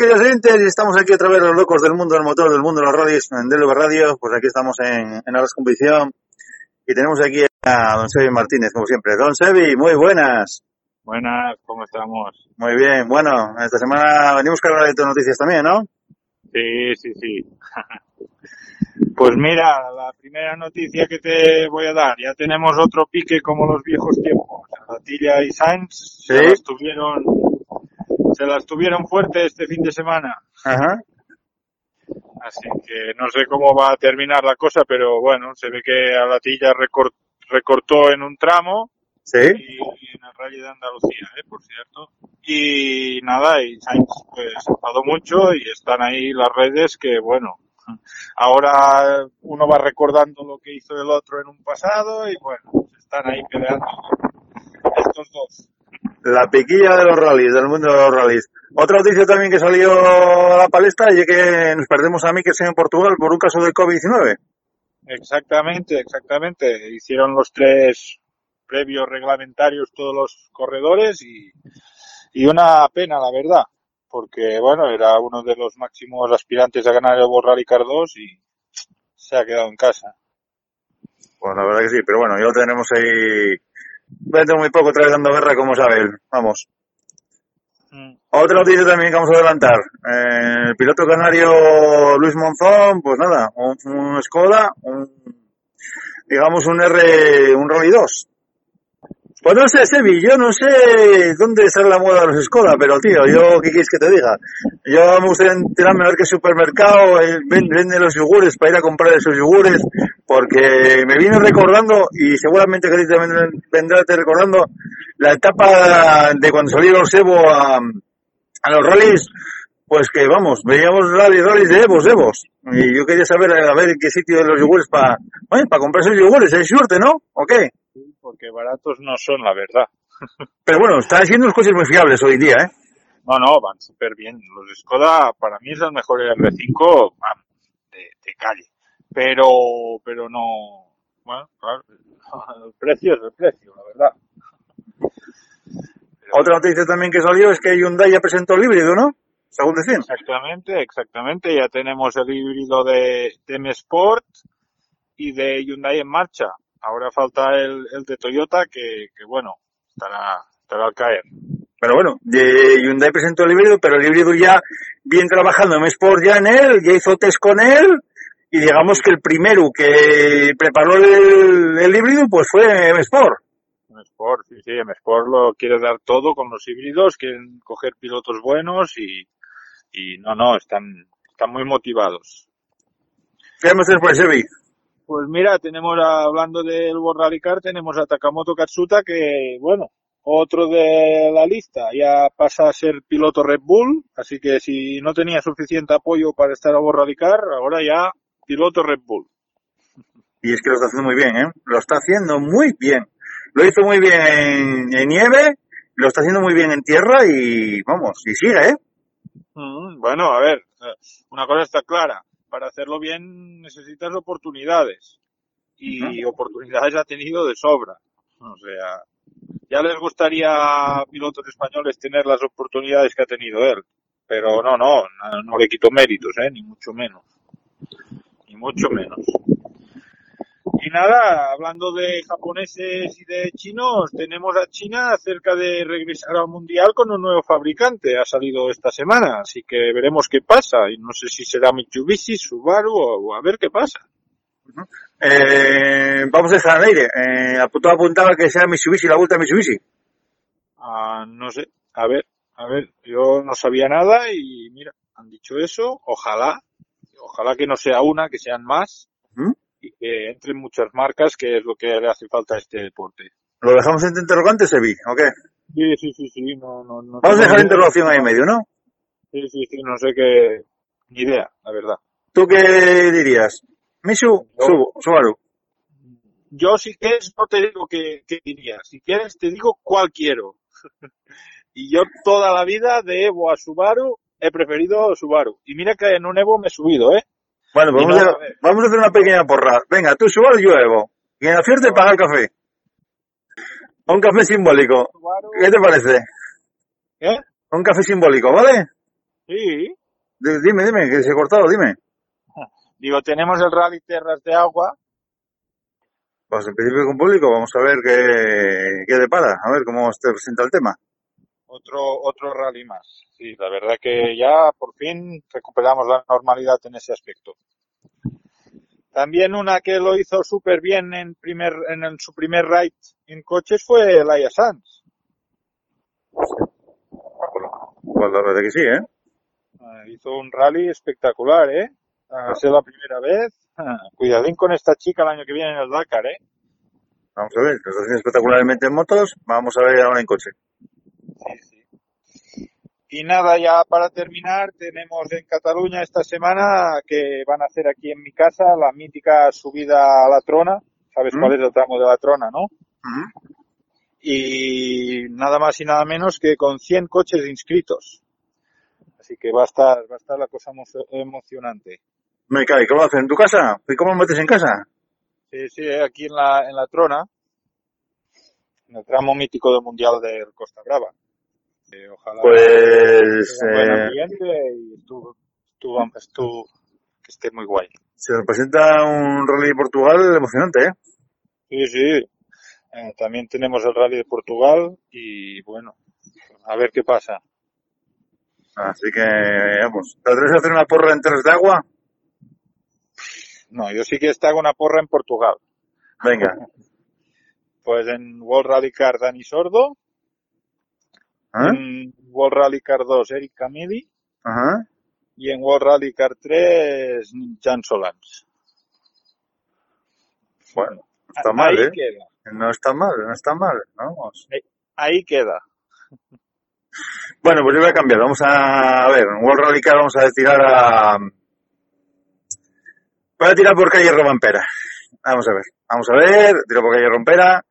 Queridos oyentes, estamos aquí otra vez los locos del mundo del motor, del mundo de los radios, en DLV Radio, pues aquí estamos en, en Arras Competición y tenemos aquí a don Sebi Martínez, como siempre. Don Sebi, muy buenas. Buenas, ¿cómo estamos? Muy bien, bueno, esta semana venimos cargados de noticias también, ¿no? Sí, sí, sí. Pues mira, la primera noticia que te voy a dar, ya tenemos otro pique como los viejos tiempos. Latilla y Sainz Sí. las tuvieron, se las tuvieron fuerte este fin de semana. Ajá. Así que no sé cómo va a terminar la cosa, pero bueno, se ve que a Latilla recor- recortó en un tramo Sí. y, y en el Rally de Andalucía, ¿eh? por cierto. Y nada, y Sainz pues enfadó mucho y están ahí las redes que bueno, ahora uno va recordando lo que hizo el otro en un pasado y bueno, están ahí peleando estos dos. La piquilla de los rallies, del mundo de los rallies. Otra noticia también que salió a la palestra y es que nos perdemos a Mikkelsen en Portugal por un caso de COVID-19. Exactamente, exactamente. Hicieron los tres previos reglamentarios todos los corredores y, y una pena, la verdad, porque bueno, era uno de los máximos aspirantes a ganar el World Rally Car 2 y se ha quedado en casa. Pues la verdad que sí, pero bueno, ya lo tenemos ahí de muy poco otra vez dando guerra, como sabe él. Vamos. Mm. Otra noticia también que vamos a adelantar. Eh, el piloto canario Luis Monzón, pues nada, un, un Skoda, un, digamos un R, un Rally 2. Pues no sé, Sebi, yo no sé dónde está la moda de los Skoda, pero tío, yo, ¿qué quieres que te diga? Yo me gustaría enterarme a ver qué supermercado eh, vende, los yogures para ir a comprar esos yogures, porque me viene recordando, y seguramente que también vendrá te recordando, la etapa de cuando salí los Evo a, a los rallies, pues que vamos, veíamos rallies, rallies de Evos, Evos. Y yo quería saber, a ver en qué sitio de los yogures para, bueno, para comprar esos yogures, hay suerte, ¿no? ¿O qué? Porque baratos no son, la verdad. Pero bueno, están siendo unos coches muy fiables hoy día, ¿eh? No, no, van súper bien. Los Skoda para mí es el mejor R5 vamos, de, de calle. Pero, pero no, bueno, claro, el precio es el precio, la verdad. Pero- Otra noticia también que salió es que Hyundai ya presentó el híbrido, ¿no? Según decían. Exactamente, exactamente. Ya tenemos el híbrido de, de M Sport y de Hyundai en marcha. Ahora falta el, el de Toyota que, que bueno, estará, estará al caer. Pero bueno, de Hyundai presentó el híbrido, pero el híbrido ya bien trabajando en Sport ya en él, ya hizo test con él, y digamos que el primero que preparó el, el híbrido pues fue M Sport. M Sport, sí, sí, M Sport lo quiere dar todo con los híbridos, quieren coger pilotos buenos y, y no, no, están, están muy motivados. ¿Qué vamos a hacer por Sebi? Pues mira, tenemos, hablando del World Rally Car, tenemos a Takamoto Katsuta que, bueno, otro de la lista ya pasa a ser piloto Red Bull, así que si no tenía suficiente apoyo para estar a World Rally Car, ahora ya piloto Red Bull. Y es que lo está haciendo muy bien, ¿eh? Lo está haciendo muy bien. Lo hizo muy bien en, en nieve, lo está haciendo muy bien en tierra y vamos, y sigue, ¿eh? Mm, Bueno, a ver, eh, una cosa está clara. Para hacerlo bien necesitas oportunidades. Y oportunidades ha tenido de sobra. O sea, Ya les gustaría a pilotos españoles tener las oportunidades que ha tenido él. Pero no, no, no, no le quito méritos, ¿eh? Ni mucho menos. Ni mucho menos. Y nada, hablando de japoneses y de chinos, tenemos a China cerca de regresar al mundial con un nuevo fabricante. Ha salido esta semana, así que veremos qué pasa. Y no sé si será Mitsubishi, Subaru o, a ver qué pasa. Eh, vamos a dejar al aire. Eh, todo apuntaba que sea Mitsubishi, la vuelta a Mitsubishi. Ah, no sé, a ver, a ver, yo no sabía nada y mira, han dicho eso. Ojalá, ojalá que no sea una, que sean más. ¿Mm? Que entren muchas marcas, que es lo que le hace falta a este deporte. ¿Lo dejamos en interrogante, Sebi? ¿O qué? Sí, sí, sí, sí, no, no, no Vamos a dejar la interrogación ahí en medio, ¿no? Sí, sí, sí, no sé qué, ni idea, la verdad. ¿Tú qué dirías? ¿Misu? Subu- Subaru. Yo si quieres no te digo qué, qué diría, si quieres te digo cuál quiero. y yo toda la vida de Evo a Subaru he preferido Subaru. Y mira que en un Evo me he subido, ¿eh? Bueno, pues vamos, no, a, ver. vamos a hacer una pequeña porra. Venga, tú Subaru y yo Evo. Y en la fiesta te paga el café. Un café simbólico. ¿Qué te parece? ¿eh? Un café simbólico, ¿vale? Sí. D- Dime, dime, que se ha cortado, dime. Digo, tenemos el Rally Terras de Agua, Pues en principio con público, vamos a ver qué, qué depara, a ver cómo se presenta el tema. Otro otro rally más. Sí, la verdad que ya por fin recuperamos la normalidad en ese aspecto. También una que lo hizo súper bien en primer en su primer ride en coches fue Laia Sanz. Pues la verdad que sí, ¿eh? Ah, hizo un rally espectacular, ¿eh? A ser la primera vez. Ah, Cuidadín con esta chica el año que viene en el Dakar, ¿eh? Vamos a ver, nos hacen espectacularmente en motos, vamos a ver ahora en coche. Y nada, ya para terminar, tenemos en Cataluña esta semana que van a hacer aquí en mi casa la mítica subida a la trona. ¿Sabes ¿Mm? cuál es el tramo de la trona, no? Ujú. Y nada más y nada menos que con 100 coches inscritos. Así que va a estar, va a estar la cosa emo- emocionante. Me cae, ¿cómo hacen en tu casa? ¿Y cómo lo metes en casa? Sí, sí, aquí en la, en la trona, en el tramo mítico del Mundial de Costa Brava. Eh, ojalá Pues sea un buen eh, ambiente y estuvo, estuvo- que esté muy guay. se nos presenta un rally de Portugal emocionante, ¿eh? Sí, sí. Eh, también tenemos el Rally de Portugal y bueno, a ver qué pasa. Así que, vamos, ¿te atreves a hacer una porra en Terres de Agua? No, yo sí que hago una porra en Portugal. Venga. Pues en World Rally Car Dani Sordo, ¿Ah? en World Rally Car 2 Eric Camili Ajá. y en World Rally Car 3 Jan Solans. Bueno, no está mal, ahí ¿eh? queda, No está mal, no está mal. Vamos. ahí queda. Bueno, pues yo voy a cambiar. Vamos a, a ver, en World Rally Car vamos a tirar a... Voy a tirar por calle Romampera. Vamos a ver. Vamos a ver, tiro por calle Rompera.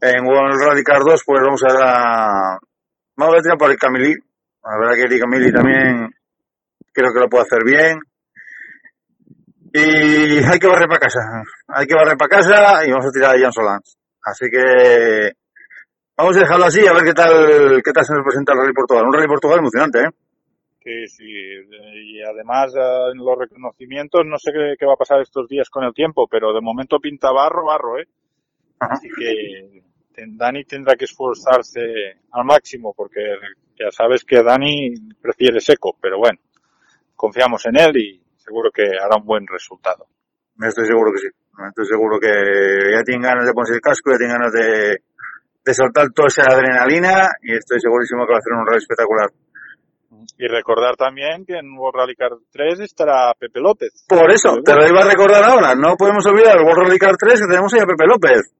En World Rally Car 2, pues vamos a... Vamos a tirar por el Camili. La verdad que el Camili también creo que lo puede hacer bien. Y hay que barrer para casa. Hay que barrer para casa y vamos a tirar a Jan Solans. Así que Vamos a dejarlo así, a ver qué tal, qué tal se nos presenta el Rally Portugal. Un Rally Portugal emocionante, ¿eh? Sí, sí. Y además eh, en los reconocimientos no sé qué, qué va a pasar estos días con el tiempo, pero de momento pinta barro, barro, ¿eh? Ajá. Así que Dani tendrá que esforzarse al máximo porque ya sabes que Dani prefiere seco, pero bueno, confiamos en él y seguro que hará un buen resultado. Estoy seguro que sí. Estoy seguro que ya tienen ganas de ponerse el casco, ya tienen ganas de, de soltar toda esa adrenalina y estoy segurísimo que va a hacer un rally espectacular. Y recordar también que en World Rally Car 3 estará Pepe López. Por eso, te lo iba a recordar ahora. No podemos olvidar el World Rally Car 3 que tenemos ahí a Pepe López.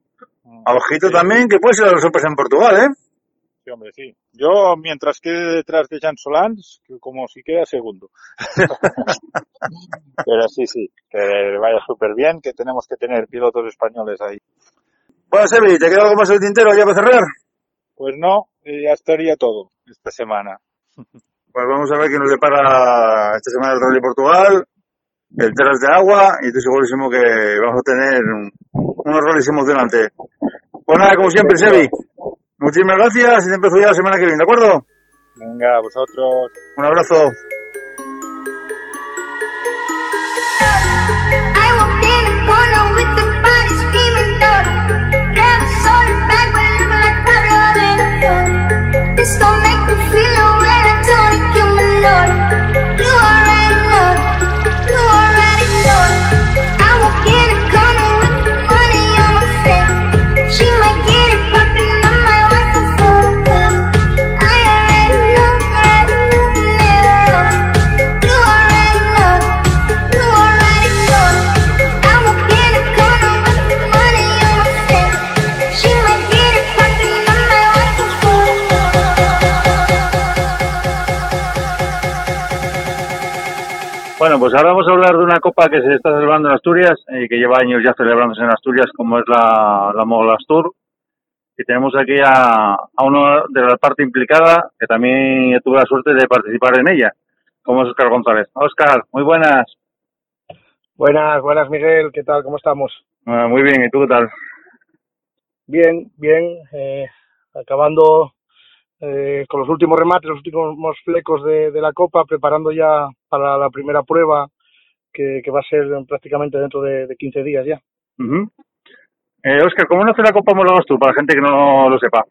A ojito Sí, también que puede ser la sorpresa en Portugal, ¿eh? Sí, hombre, sí. Yo, mientras quede detrás de Jan Solans, como si queda segundo. Pero sí, sí, que vaya súper bien, que tenemos que tener pilotos españoles ahí. Bueno, Sebi, ¿te queda algo más en el tintero ya para cerrar? Pues no, eh, ya estaría todo esta semana. Pues vamos a ver qué nos depara esta semana el Rally Portugal, el Terras de Agua, y estoy segurísimo que vamos a tener un- unos rallies emocionantes. Pues nada, como siempre, Sebi. Muchísimas gracias y te empiezo ya la semana que viene, ¿de acuerdo? Venga, a vosotros. Un abrazo. Pues ahora vamos a hablar de una copa que se está celebrando en Asturias y que lleva años ya celebrándose en Asturias, como es la, la Mogolas Tour. Y tenemos aquí a, a uno de la parte implicada, que también tuve la suerte de participar en ella, como es Oscar González. Oscar, muy buenas. Buenas, buenas Miguel, ¿qué tal? ¿Cómo estamos? Ah, muy bien, ¿y tú qué tal? Bien, bien, eh, acabando eh, con los últimos remates, los últimos flecos de, de la Copa, preparando ya para la primera prueba que, que va a ser prácticamente dentro de, de 15 días ya. Ujú. eh, Oscar, ¿cómo nace la Copa Mogolas Tour? Para la gente que no lo sepa.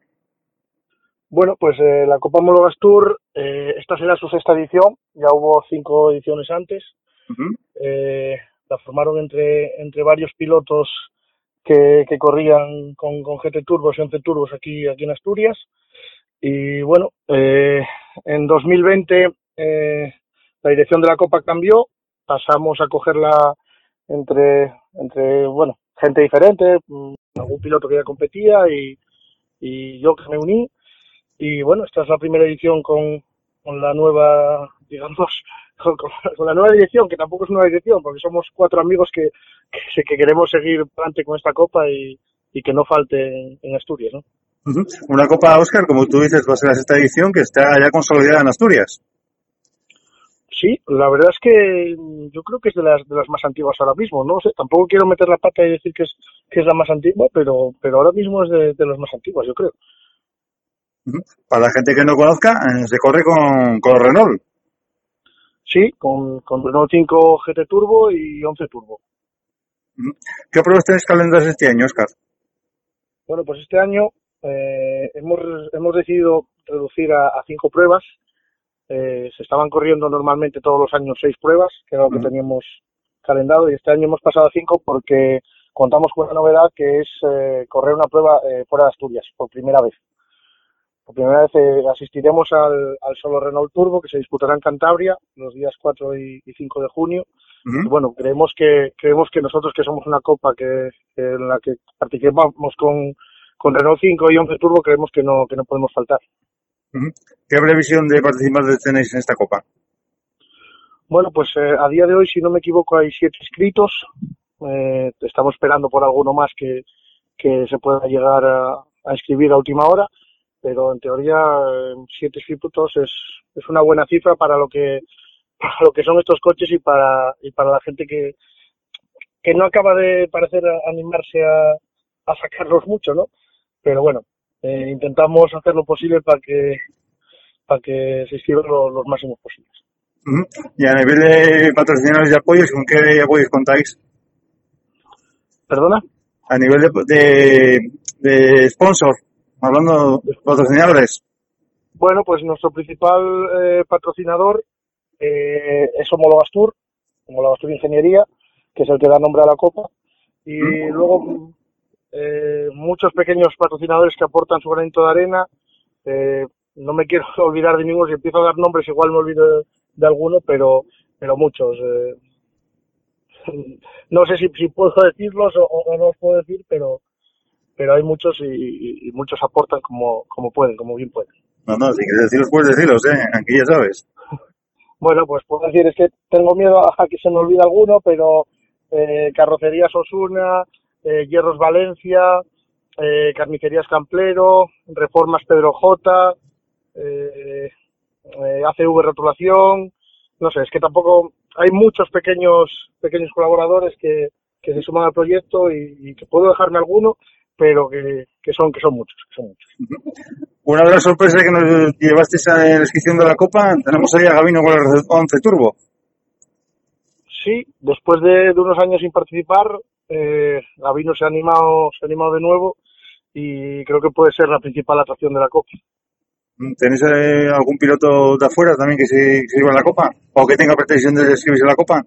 Bueno, pues eh, la Copa Homólogas Tour, eh, esta será su sexta edición, ya hubo cinco ediciones antes, eh, la formaron entre, entre varios pilotos que, que corrían con, con GT Turbos y 11 Turbos aquí, aquí en Asturias. Y bueno, eh, en 2020 eh, la dirección de la Copa cambió, pasamos a cogerla entre, entre bueno, gente diferente, mm, algún piloto que ya competía y, y yo que me uní. Y bueno, esta es la primera edición con, con la nueva, digamos, con, la nueva dirección, que tampoco es nueva dirección, porque somos cuatro amigos que, que, queremos seguir adelante con esta copa y, y que no falte en, Asturias, ¿no? Una Copa, Oscar, como tú dices, va a ser la sexta edición que está ya consolidada en Asturias. Sí, la verdad es que yo creo que es de las de las más antiguas ahora mismo, no sé, tampoco quiero meter la pata y decir que es que es la más antigua, pero pero ahora mismo es de, de las más antiguas, yo creo. Para la gente que no conozca, eh, se corre con, con Renault. Sí, con, con Renault 5 GT Turbo y 11 Turbo. ¿Qué pruebas tenéis calendarios este año, Oscar? Bueno, pues este año eh, hemos, hemos decidido reducir a, a cinco pruebas. Eh, se estaban corriendo normalmente todos los años seis pruebas, que era lo que Ujú. teníamos calendado, y este año hemos pasado a cinco porque contamos con una novedad que es eh, correr una prueba eh, fuera de Asturias, por primera vez. Por primera vez eh, asistiremos al, al Solo Renault Turbo, que se disputará en Cantabria los días 4 y, y 5 de junio. Y bueno, creemos que creemos que nosotros que somos una copa que, que en la que participamos con, con Renault 5 y 11 Turbo, creemos que no que no podemos faltar. ¿Qué previsión de participantes tenéis en esta Copa? Bueno, pues eh, a día de hoy, si no me equivoco, hay siete inscritos. Eh, estamos esperando por alguno más que, que se pueda llegar a, a a última hora, pero en teoría siete inscritos es, es una buena cifra para lo que para lo que son estos coches y para y para la gente que que no acaba de parecer animarse a, a sacarlos mucho, ¿no? Pero bueno, eh, intentamos hacer lo posible para que para que se inscriban lo- los máximos posibles. Y a nivel de patrocinadores y apoyos, ¿con qué apoyos contáis? ¿Perdona? A nivel de, de, de sponsor, hablando de patrocinadores. Bueno, pues nuestro principal eh, patrocinador eh, es Homologas Tour, Homologas Tour Ingeniería, que es el que da nombre a la copa. Y luego eh, muchos pequeños patrocinadores que aportan su granito de arena. Eh, no me quiero olvidar de ninguno, si empiezo a dar nombres igual me olvido de, de alguno, pero, pero muchos. eh. no sé si, si puedo decirlos o, o no los puedo decir, pero, pero hay muchos y muchos aportan como, como pueden, como bien pueden. No, no, si quieres decirlos, puedes decirlos, ¿eh? Aquí ya sabes. Bueno, pues puedo decir, es que tengo miedo a que se me olvide alguno, pero eh, Carrocerías Osuna, eh, Hierros Valencia, eh, Carnicerías Camplero, Reformas Pedro J, eh, eh, ACV Rotulación, no sé, es que tampoco hay muchos pequeños pequeños colaboradores que, que se suman al proyecto y, y que puedo dejarme alguno, pero que, que son que son muchos, que son muchos. Una de las sorpresas que nos llevasteis a la inscripción de la Copa, tenemos ahí a Gabino con el 11 Turbo. Sí, después de, de unos años sin participar, eh, Gavino se ha animado, se ha animado de nuevo y creo que puede ser la principal atracción de la Copa. ¿Tenéis eh, algún piloto de afuera también que se inscriba en la Copa? ¿O que tenga pretensión de inscribirse en la Copa?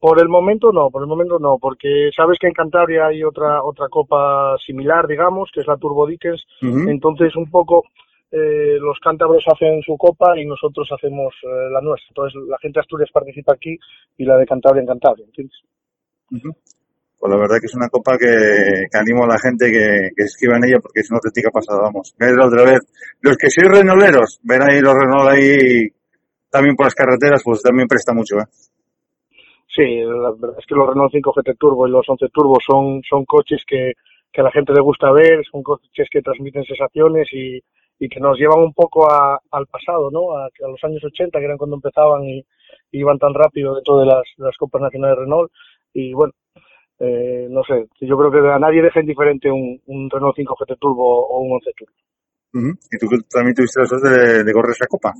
Por el momento no, por el momento no, porque sabes que en Cantabria hay otra otra copa similar, digamos, que es la Turbo Dickens. Entonces un poco eh, los cántabros hacen su copa y nosotros hacemos eh, la nuestra. Entonces la gente de Asturias participa aquí y la de Cantabria en Cantabria, ¿entiendes? Pues la verdad que es una copa que, animo a la gente que, que se inscriba en ella porque es una auténtica pasada, vamos. La otra vez. Los que sois renoleros, ven ahí los Renault ahí también por las carreteras, pues también presta mucho, ¿eh? Sí, la verdad es que los Renault 5 GT Turbo y los 11 Turbo son, son coches que, a la gente le gusta ver, son coches que transmiten sensaciones y, y que nos llevan un poco al pasado, ¿no? A, los años 80, que eran cuando empezaban y, iban tan rápido dentro de las, de las Copas Nacionales Renault. Y bueno, eh, no sé, yo creo que a nadie deja indiferente un, un Renault 5 GT Turbo o un 11 Turbo. Y tú también tuviste la suerte de, de correr esa copa.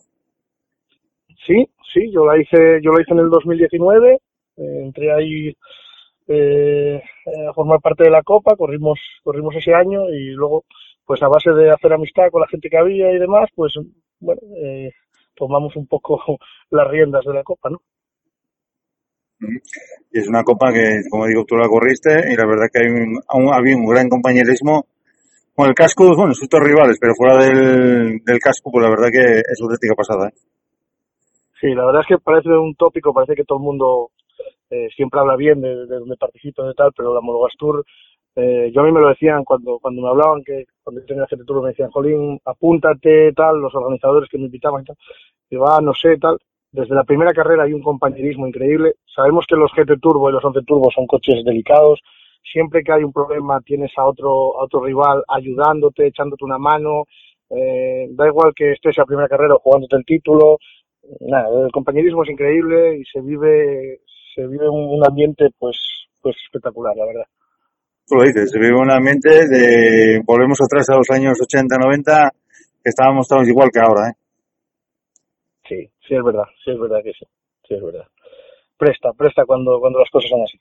Sí, sí, yo la hice, yo la hice en el 2019, eh, entré ahí eh, a formar parte de la Copa, corrimos, corrimos ese año y luego, pues a base de hacer amistad con la gente que había y demás, pues bueno, eh, tomamos un poco las riendas de la Copa, ¿no? Y es una copa que, como digo, tú la corriste y la verdad que hay un, había un gran compañerismo. Con el casco, bueno, sus dos rivales, pero fuera del, casco, pues la verdad que es una auténtica pasada, ¿eh? Sí, la verdad es que parece un tópico, parece que todo el mundo eh, siempre habla bien de, de donde participa y tal, pero la Monogastur, eh, yo a mí me lo decían cuando cuando me hablaban que cuando yo tenía GT Tour me decían, Jolín, apúntate, tal, los organizadores que me invitaban y tal, digo, ah, no sé, tal. Desde la primera carrera hay un compañerismo increíble. Sabemos que los GT Turbo y los 11 Turbo son coches delicados. Siempre que hay un problema tienes a otro, a otro rival ayudándote, echándote una mano. Eh, da igual que estés a primera carrera jugándote el título. Nada, el compañerismo es increíble y se vive, se vive un ambiente pues, pues espectacular, la verdad. Tú lo dices, se vive un ambiente de, volvemos atrás a los años 80, 90, que estábamos todos igual que ahora, ¿eh? Sí, es verdad, sí es verdad que sí, sí es verdad. Presta, presta cuando, cuando las cosas son así.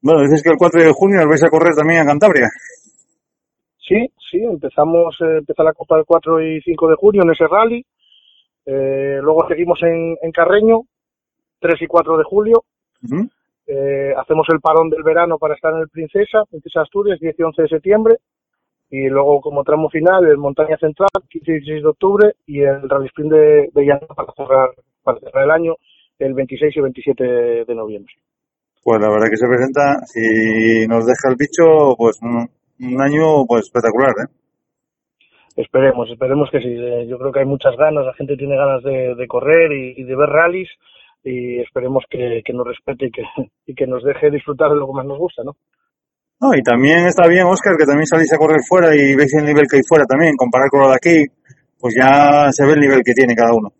Bueno, dices que el 4 de junio vais a correr también a Cantabria. Sí, sí, empezamos, eh, empezó la Copa del 4 y 5 de junio en ese rally. Eh, luego seguimos en, en Carreño, 3 y 4 de julio. Eh, hacemos el parón del verano para estar en el Princesa, Princesa Asturias, 10 y 11 de septiembre. Y luego, como tramo final, el Montaña Central, 15 y 16 de octubre. Y el Rally Sprint de, de Llano para cerrar, para cerrar el año, el 26 y 27 de noviembre. Pues la verdad que se presenta, si nos deja el bicho, pues un, un año pues espectacular, ¿eh? Esperemos, esperemos que sí. Eh, Yo creo que hay muchas ganas, la gente tiene ganas de, de correr y, y de ver rallies y esperemos que, que nos respete y que, y que nos deje disfrutar de lo que más nos gusta, ¿no? No, y también está bien, Oscar, que también salís a correr fuera y veis el nivel que hay fuera también, comparar con lo de aquí, pues ya se ve el nivel que tiene cada uno.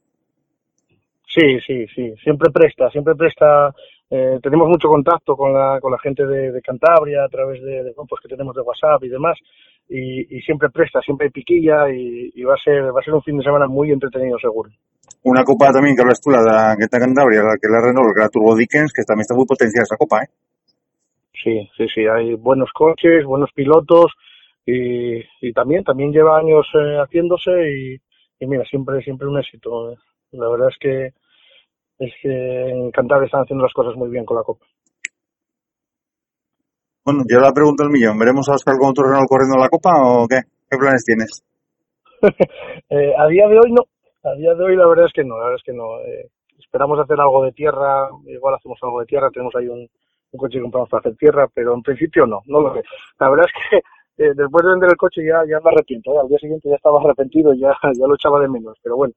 Sí, sí, sí. Siempre presta, siempre presta. eh, tenemos mucho contacto con la, con la gente de, de Cantabria a través de, de grupos que tenemos de WhatsApp y demás. Y, y siempre presta, siempre hay piquilla y, y va a ser va a ser un fin de semana muy entretenido seguro. Una copa también que hablas tú, la, la que está en Cantabria, la que la Renault, que la Turbo Dickens, que también está muy potenciada esa copa, ¿eh? Sí, sí, sí, hay buenos coches, buenos pilotos y, y también también lleva años eh, haciéndose y, y mira, siempre siempre un éxito. La verdad es que es que en Cantabria están haciendo las cosas muy bien con la Copa. Bueno, yo la pregunto el millón, ¿veremos a Oscar con tu Renault corriendo la copa o qué? ¿Qué planes tienes? Eh, a día de hoy no, a día de hoy la verdad es que no, la verdad es que no. Eh, esperamos hacer algo de tierra, igual hacemos algo de tierra, tenemos ahí un, un coche que compramos para hacer tierra, pero en principio no, no lo sé. La verdad es que eh, después de vender el coche ya, ya me arrepiento, ¿eh? al día siguiente ya estaba arrepentido, ya, ya lo echaba de menos, pero bueno,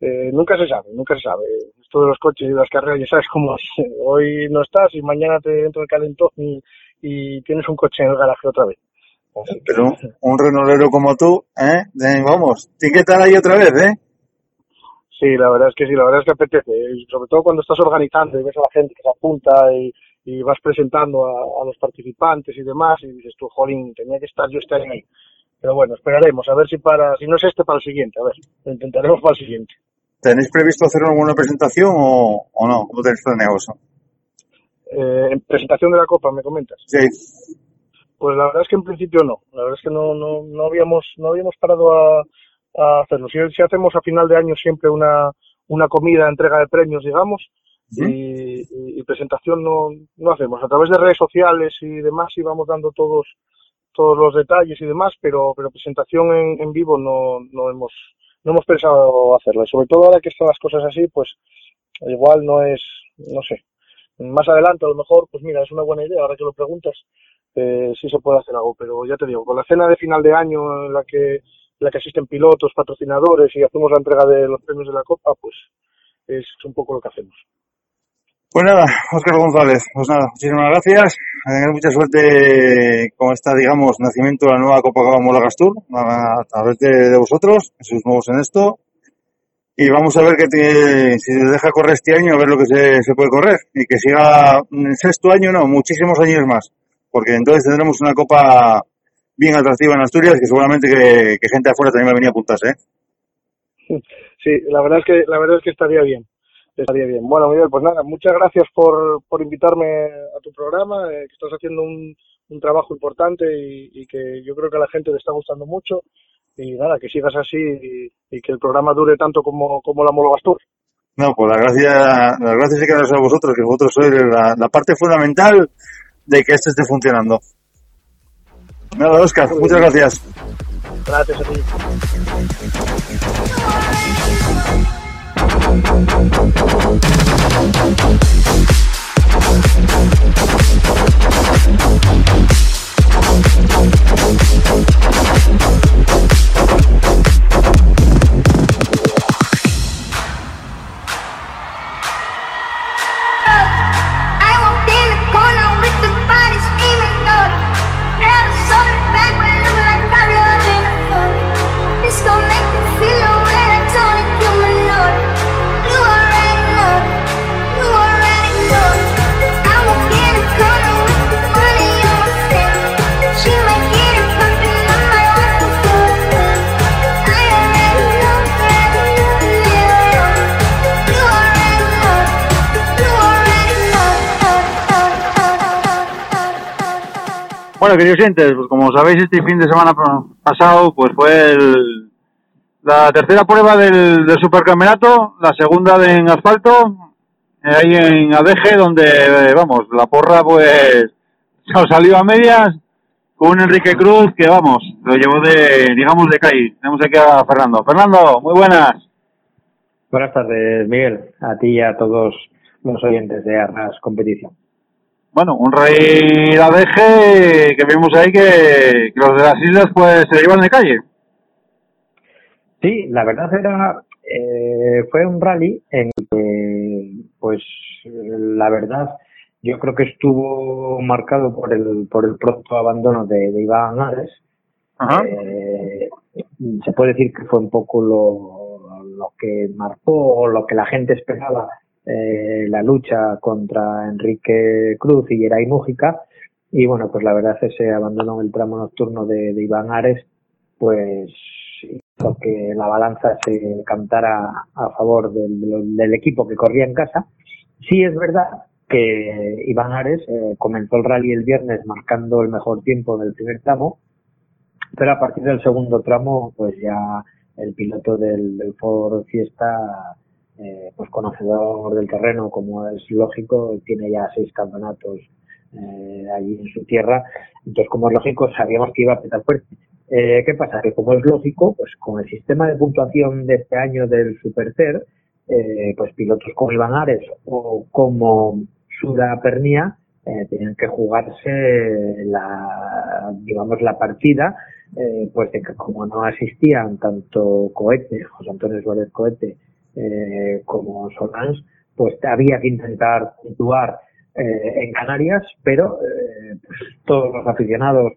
eh, nunca se sabe, nunca se sabe. Esto de los coches y las carreras, ya sabes cómo es. Hoy no estás y mañana te entra el calentón y, y tienes un coche en el garaje otra vez. Así que- Pero un renolero como tú, ¿eh? Vamos, tiene que estar ahí otra vez, ¿eh? Sí, la verdad es que sí, la verdad es que apetece, y sobre todo cuando estás organizando y ves a la gente que se apunta y, y vas presentando a, a los participantes y demás y dices tú, jolín, tenía que estar yo este año ahí. Pero bueno, esperaremos, a ver si para, si no es este, para el siguiente, a ver, lo intentaremos para el siguiente. ¿Tenéis previsto hacer alguna presentación o, o no? ¿Cómo tenéis planeado eso? Eh, en presentación de la Copa, ¿me comentas? Sí. Pues la verdad es que en principio no. La verdad es que no, no, no habíamos, no habíamos parado a, a hacerlo. Si, si hacemos a final de año siempre una, una comida, entrega de premios, digamos. Y, presentación no, no hacemos. A través de redes sociales y demás íbamos dando todos, todos los detalles y demás, pero, pero presentación en, en vivo no, no hemos, no hemos pensado hacerla. Y sobre todo ahora que están las cosas así, pues igual no es, no sé. Más adelante a lo mejor, pues mira, es una buena idea, ahora que lo preguntas, eh, sí se puede hacer algo, pero ya te digo, con la cena de final de año en la que, en la que asisten pilotos, patrocinadores y hacemos la entrega de los premios de la Copa, pues es un poco lo que hacemos. Pues nada, Óscar González, pues nada, muchísimas gracias. Eh, mucha suerte con esta, digamos, nacimiento de la nueva Copa Mola Gastur, a, a través de, vosotros, que sois nuevos en esto. Y vamos a ver que te- si se deja correr este año, a ver lo que se, puede correr. Y que siga el sexto año, no, muchísimos años más. Porque entonces tendremos una Copa bien atractiva en Asturias, que seguramente que, que gente afuera también va a venir a apuntarse, ¿eh? Sí, la verdad es que, la verdad es que estaría bien. Estaría bien. Bueno, Miguel, pues nada, muchas gracias por, por invitarme a tu programa, eh, que estás haciendo un, un trabajo importante y, y que yo creo que a la gente le está gustando mucho. Y nada, que sigas así y, y que el programa dure tanto como, como la Mologastur. No, pues la gracia, las gracias se quedan a vosotros, que vosotros sois la, la parte fundamental de que esto esté funcionando. Nada, Oscar, muchas gracias. Gracias a ti. Thank you. Bueno, queridos oyentes, pues como sabéis, este fin de semana pasado pues fue el- la tercera prueba del, supercampeonato, la segunda de- en asfalto, eh, ahí en ADG, donde, eh, vamos, la porra pues se salió a medias con un Enrique Cruz que, vamos, lo llevó de, digamos, de calle. Tenemos aquí a Fernando. Fernando, muy buenas. Buenas tardes, Miguel, a ti y a todos los oyentes de Arras Competición. Bueno, un rey ADG que vimos ahí que, que los de las islas pues se llevan de calle. Sí, la verdad era, eh, fue un rally en que, pues, la verdad, yo creo que estuvo marcado por el, por el pronto abandono de, de Iván Ares. Ajá. Eh, se puede decir que fue un poco lo, lo que marcó o lo que la gente esperaba eh, la lucha contra Enrique Cruz y Geray Mújica. Y bueno, pues la verdad ese abandono el tramo nocturno de, de Iván Ares, pues hizo que la balanza se cantara a favor del, del equipo que corría en casa. Sí es verdad que Iván Ares eh, comenzó el rally el viernes marcando el mejor tiempo del primer tramo, pero a partir del segundo tramo, pues ya el piloto del, del Ford Fiesta, eh, pues conocedor del terreno, como es lógico, tiene ya seis campeonatos eh, allí en su tierra, entonces como es lógico sabíamos que iba a petar fuerte. Eh, ¿Qué pasa? Que como es lógico, pues con el sistema de puntuación de este año del Supercer, eh, pues pilotos como Iván Ares o como Sura Pernia eh, tenían que jugarse la, digamos, la partida, eh, pues de que como no asistían tanto Cohete, José Antonio Suárez Cohete, eh, como Solans, pues había que intentar puntuar eh, en Canarias, pero eh, pues, todos los aficionados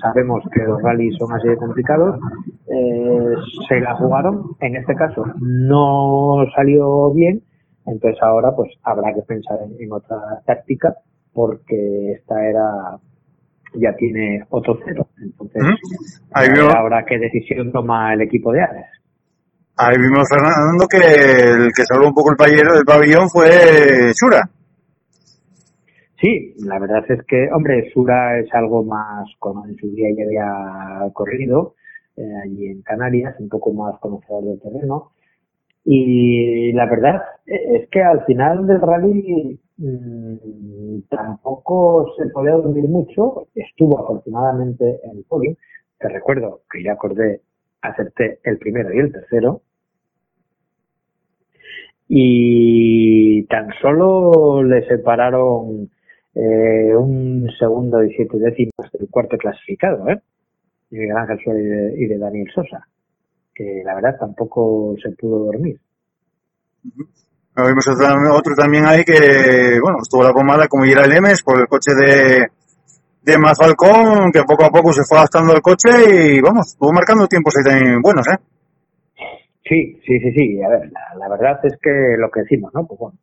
sabemos que los rallies son así de complicados, eh, se la jugaron, en este caso no salió bien, entonces ahora pues habrá que pensar en, en otra táctica porque esta era ya tiene otro cero. Entonces, ver ahora qué decisión toma el equipo de Ares. Ahí vimos, Fernando, que el que salvó un poco el pabellón, el pabellón fue Sura. Sí, la verdad es que, hombre, Sura es algo más, como en su día ya había corrido, eh, allí en Canarias, un poco más conocedor del terreno. Y la verdad es que al final del rally mm, tampoco se podía dormir mucho. Estuvo afortunadamente en el podium. Te recuerdo que ya acordé acerté el primero y el tercero. Y tan solo le separaron eh, un segundo y siete décimas del cuarto clasificado, ¿eh? De Miguel Ángel Suárez y de, y de Daniel Sosa, que la verdad tampoco se pudo dormir. Luego Vimos otro, también ahí que, bueno, estuvo la pomada como era el Emes por el coche de, de Mazalcón, que poco a poco se fue adaptando al coche y, vamos, estuvo marcando tiempos ahí también buenos, ¿eh? Sí, sí, sí, sí. A ver, la, verdad es que lo que decimos, ¿no? Pues bueno,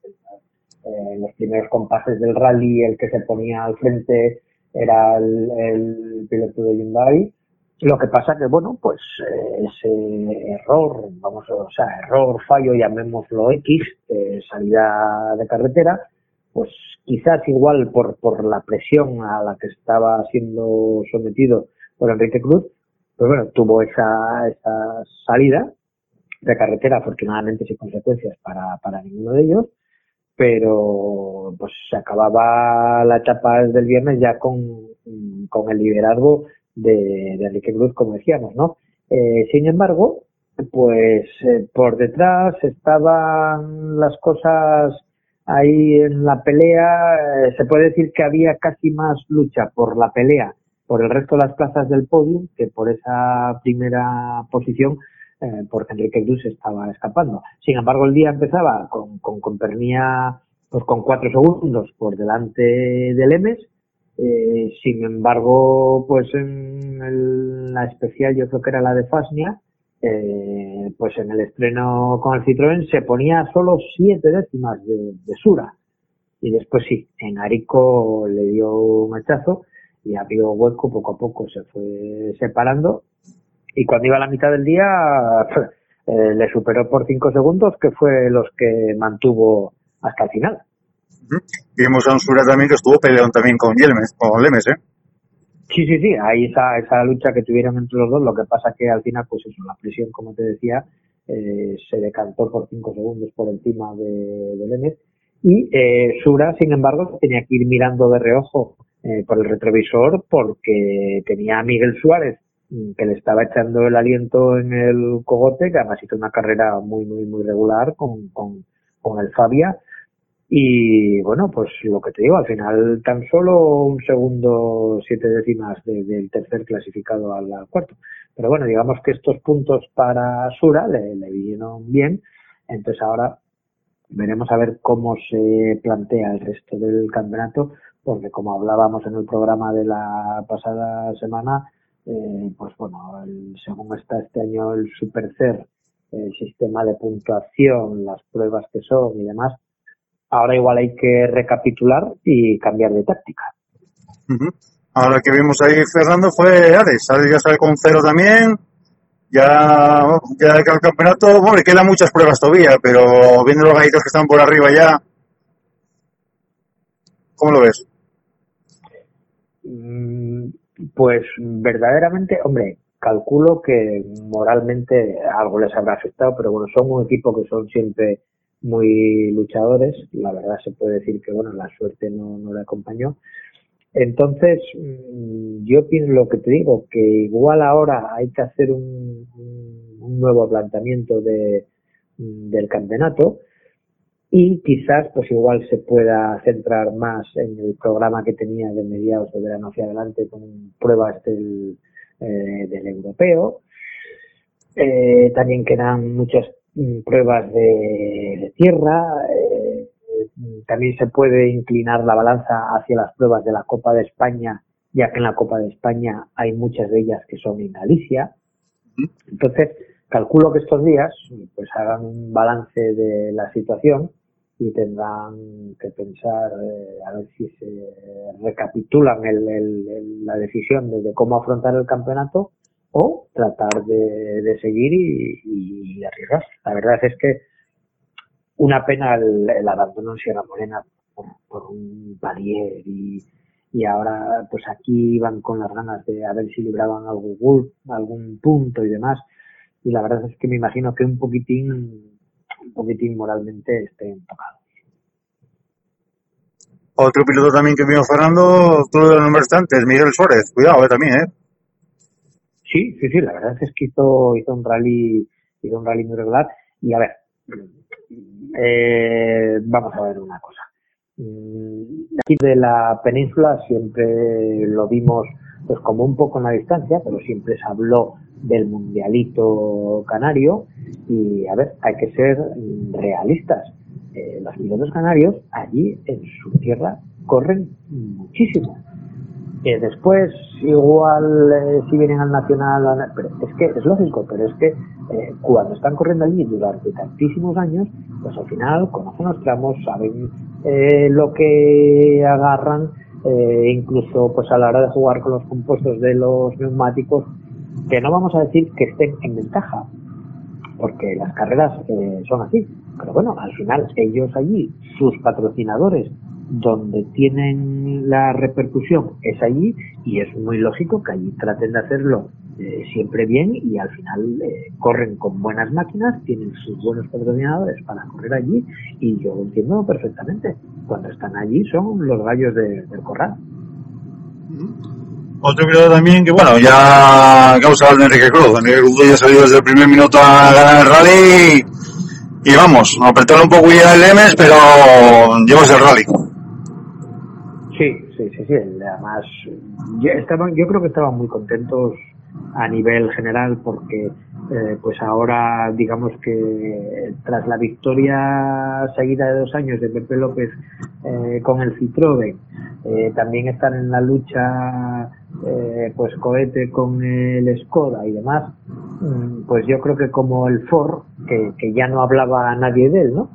eh, los primeros compases del rally el que se ponía al frente era el, el piloto de Hyundai. Lo que pasa que, bueno, pues eh, ese error, vamos, o sea, error, fallo, llamémoslo X, eh, salida de carretera, pues quizás igual por, por la presión a la que estaba siendo sometido por Enrique Cruz, pues bueno, tuvo esa, esa salida de carretera, afortunadamente sin consecuencias para, para ninguno de ellos, pero pues se acababa la etapa del viernes ya con, con el liderazgo de, de Enrique Cruz, como decíamos, ¿no? Eh, sin embargo, pues eh, por detrás estaban las cosas ahí en la pelea, eh, se puede decir que había casi más lucha por la pelea por el resto de las plazas del podium que por esa primera posición eh, porque Enrique Cruz estaba escapando. Sin embargo, el día empezaba con, con, con Pernía pues, con cuatro segundos por delante del Emes. Eh, sin embargo, pues en la especial, yo creo que era la de Fasnia, eh, pues en el estreno con el Citroën se ponía solo siete décimas de, de Sura. Y después sí, en Arico le dio un hachazo y abrió hueco, poco a poco se fue separando y cuando iba a la mitad del día eh, le superó por cinco segundos que fue los que mantuvo hasta el final. Vimos a un Sura también que estuvo peleando también con Yelmes, con Lemes, ¿eh? Sí, sí, sí, hay esa, esa lucha que tuvieron entre los dos, lo que pasa que al final, pues eso, la presión, como te decía, eh, se decantó por cinco segundos por encima de, de Lemes y eh, Sura, sin embargo, tenía que ir mirando de reojo eh, por el retrovisor porque tenía a Miguel Suárez que le estaba echando el aliento en el cogote, que además hizo una carrera muy, muy, muy regular con, con, con el Fabia. Y bueno, pues lo que te digo, al final tan solo un segundo, siete décimas de- del tercer clasificado al, al cuarto. Pero bueno, digamos que estos puntos para Sura le, le vinieron bien. Entonces ahora veremos a ver cómo se plantea el resto del campeonato, porque como hablábamos en el programa de la pasada semana, eh, pues bueno, el- según está este año el Supercer, el sistema de puntuación, las pruebas que son y demás, ahora igual hay que recapitular y cambiar de táctica. Ujú. Ahora que vimos ahí Fernando fue Ares. Ares ya sale con cero también. Ya, ya el campeonato, bueno, le quedan muchas pruebas todavía, pero viendo los gallitos que están por arriba ya, ¿cómo lo ves? Mm, Pues verdaderamente, hombre, calculo que moralmente algo les habrá afectado, pero bueno, son un equipo que son siempre muy luchadores. La verdad se puede decir que bueno, la suerte no, no le acompañó. Entonces, mm, yo pienso lo que te digo, que igual ahora hay que hacer un, un- nuevo planteamiento de, mm, del campeonato y quizás pues igual se pueda centrar más en el programa que tenía de mediados de verano hacia adelante con pruebas del, eh, del europeo. Eh, también quedan muchas mm, pruebas de, de tierra. eh, también se puede inclinar la balanza hacia las pruebas de la Copa de España, ya que en la Copa de España hay muchas de ellas que son en Galicia. Entonces, calculo que estos días pues hagan un balance de la situación y tendrán que pensar eh, a ver si se recapitulan el, el- el- la decisión de, cómo afrontar el campeonato o tratar de, seguir y, y arriesgar. La verdad es que una pena el, abandono en Sierra Morena por, por un palier y, y ahora pues aquí iban con las ganas de a ver si libraban algún algún punto y demás y la verdad es que me imagino que un poquitín un poquitín moralmente estén tocados. Otro piloto también que vino Fernando, tú lo nombraste antes, Miguel Suárez. Cuidado, eh, también, ¿eh? Sí, sí, sí, la verdad es que hizo, hizo un rally, hizo un rally muy regular. Y a ver, eh, vamos a ver una cosa. Mm, Aquí de la península siempre lo vimos pues como un poco en la distancia, pero siempre se habló del mundialito canario y a ver, hay que ser realistas. Eh, los pilotos canarios allí en su tierra corren muchísimo. Eh, después, igual, eh, si vienen al Nacional, al- pero es que es lógico, pero es que cuando están corriendo allí durante tantísimos años, pues al final conocen los tramos, saben lo que agarran, incluso pues a la hora de jugar con los compuestos de los neumáticos, que no vamos a decir que estén en ventaja, porque las carreras eh, son así. Pero bueno, al final ellos allí, sus patrocinadores, donde tienen la repercusión es allí y es muy lógico que allí traten de hacerlo eh, siempre bien y al final eh, corren con buenas máquinas, tienen sus buenos patrocinadores para correr allí y yo lo entiendo perfectamente. Cuando están allí son los gallos de- del corral. Otro piloto también que, bueno, ya causa de Enrique Cruz. Enrique Cruz ya ha salido desde el primer minuto a ganar el rally. Y vamos, apretar un poco ya el Lemes, pero llevas el rally. Sí, sí, sí, sí. Además, estaban, yo creo que estaban muy contentos a nivel general porque, eh, pues ahora, digamos que tras la victoria seguida de dos años de Pepe López eh, con el Citroën, eh, también están en la lucha, eh, pues cohete con el Skoda y demás. mm, Pues yo creo que como el Ford, que, que ya no hablaba nadie de él, ¿no?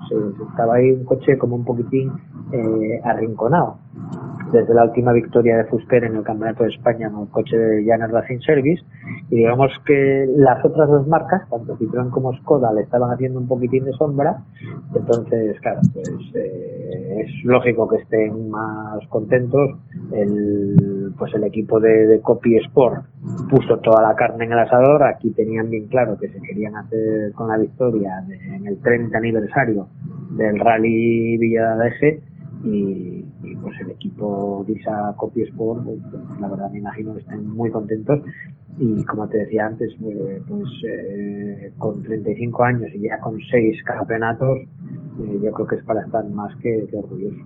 Estaba ahí un coche como un poquitín eh, arrinconado desde la última victoria de Fuster en el Campeonato de España en el coche de Janet Racing Service y digamos que las otras dos marcas, tanto Citroën como Skoda, le estaban haciendo un poquitín de sombra entonces claro, pues eh, es lógico que estén más contentos el pues el equipo de, de Copy Sport puso toda la carne en el asador aquí tenían bien claro que se querían hacer con la victoria de- en el 30 aniversario del Rally Villa y, y, pues el equipo de esa Copy Sport, pues, pues, la verdad me imagino que están muy contentos y como te decía antes, eh, pues eh, con 35 años y ya con 6 campeonatos, eh, yo creo que es para estar más que, que orgulloso.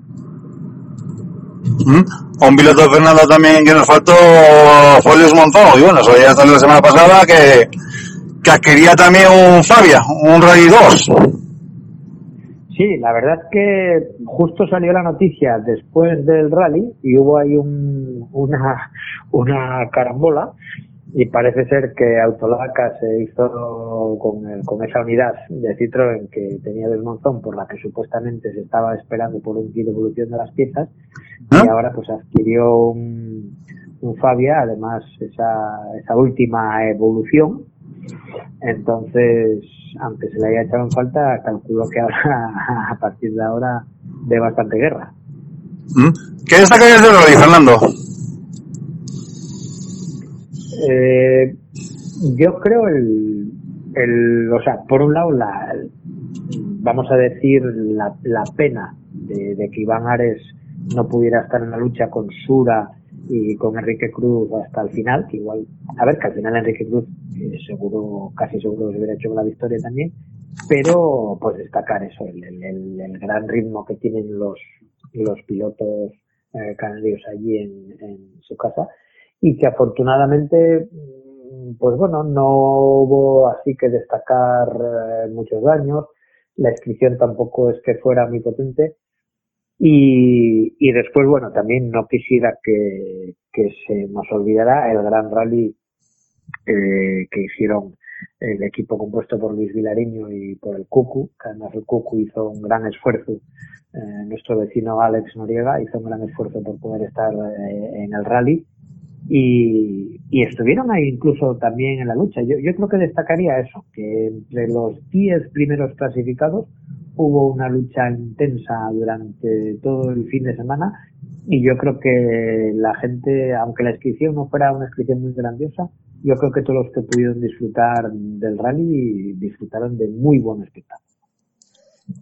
¿Mm? Un piloto Fernando también que nos faltó fue Luis Monzón. Y bueno, eso ya salió la semana pasada que, que adquiría también un Fabia, un Rally 2. Sí, la verdad es que justo salió la noticia después del rally y hubo ahí un, una, una carambola y parece ser que Autolaca se hizo con, el- con esa unidad de Citroën que tenía del Monzón por la que supuestamente se estaba esperando por un kit de evolución de las piezas y ahora pues adquirió un, un Fabia, además esa, esa última evolución entonces, aunque se le haya echado en falta, calculo que ahora, a partir de ahora, de bastante guerra. ¿Mm? ¿Qué destacarías del Rally, Fernando? Eh, yo creo el, el, o sea, por un lado, la, vamos a decir, la, la pena de, de que Iván Ares no pudiera estar en la lucha con Sura y con Enrique Cruz hasta el final, que igual, a ver, que al final Enrique Cruz eh, seguro, casi seguro se hubiera hecho con la victoria también, pero pues destacar eso, el, el, gran ritmo que tienen los, los pilotos eh, canarios allí en, en su casa y que afortunadamente mm, pues bueno no hubo así que destacar eh, muchos daños. La inscripción tampoco es que fuera muy potente y, y después bueno también no quisiera que, se nos olvidara el gran rally eh, que hicieron el equipo compuesto por Luis Vilariño y por el Cucu, además el Cucu hizo un gran esfuerzo, eh, nuestro vecino Alex Noriega hizo un gran esfuerzo por poder estar eh, en el rally y, y estuvieron ahí incluso también en la lucha. Yo, yo creo que destacaría eso, que entre los 10 primeros clasificados hubo una lucha intensa durante todo el fin de semana y yo creo que la gente, aunque la inscripción no fuera una inscripción muy grandiosa, yo creo que todos los que pudieron disfrutar del rally disfrutaron de muy buen espectáculo.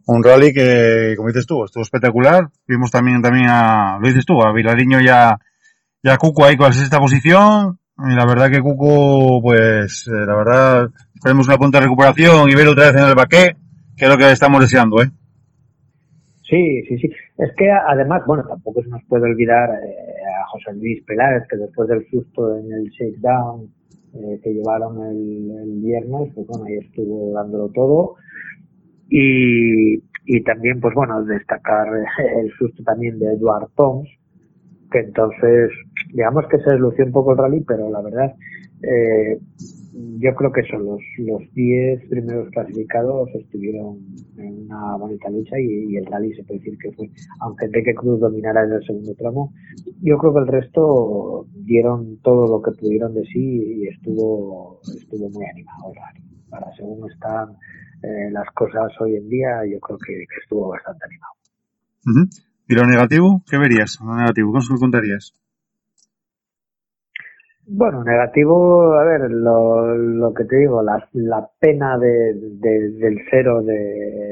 Un rally que, como dices tú, estuvo espectacular. Vimos también, también a, lo dices tú, a Vilariño y a, y a Cuco ahí con la sexta posición. Y la verdad que Cuco, pues, eh, la verdad, esperemos una punta de recuperación y ver otra vez en el baqué, que es lo que estamos deseando, ¿eh? Sí, sí, sí. Es que además, bueno, tampoco se nos puede olvidar eh, a José Luis Peláez, que después del susto en el shakedown eh, que llevaron el, viernes, pues bueno, ahí estuvo dándolo todo. Y, y también, pues bueno, destacar el susto también de Eduard Toms, que entonces, digamos que se deslució un poco el rally, pero la verdad, eh, yo creo que son los, los 10 primeros clasificados estuvieron en una bonita lucha y, el rally se puede decir que fue, aunque Enrique Cruz dominara en el segundo tramo, yo creo que el resto dieron todo lo que pudieron de sí y estuvo, estuvo muy animado el rally. Para según están eh, las cosas hoy en día, yo creo que, estuvo bastante animado. ¿Y lo negativo? ¿Qué verías? Lo negativo, ¿cómo se lo contarías? Bueno, negativo, a ver, lo, lo que te digo, la, la pena de, de- del cero de,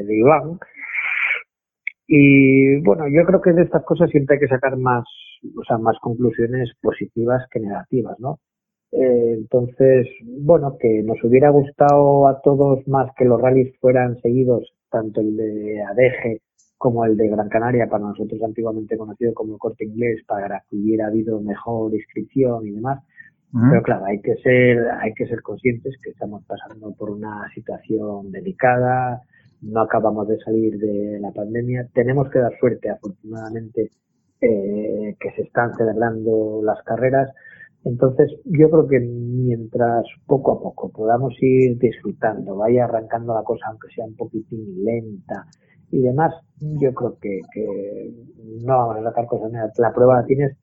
de Iván. Y bueno, yo creo que de estas cosas siempre hay que sacar más, o sea, más conclusiones positivas que negativas, ¿no? Eh, entonces, bueno, que nos hubiera gustado a todos más que los rallies fueran seguidos, tanto el de Adeje como el de Gran Canaria, para nosotros antiguamente conocido como el Corte Inglés, para que hubiera habido mejor inscripción y demás. Pero claro, hay que ser, hay que ser conscientes que estamos pasando por una situación delicada, no acabamos de salir de la pandemia, tenemos que dar suerte, afortunadamente, eh, que se están celebrando las carreras. Entonces, yo creo que mientras poco a poco podamos ir disfrutando, vaya arrancando la cosa, aunque sea un poquitín lenta y demás, yo creo que, que no vamos a sacar cosas. La prueba la tienes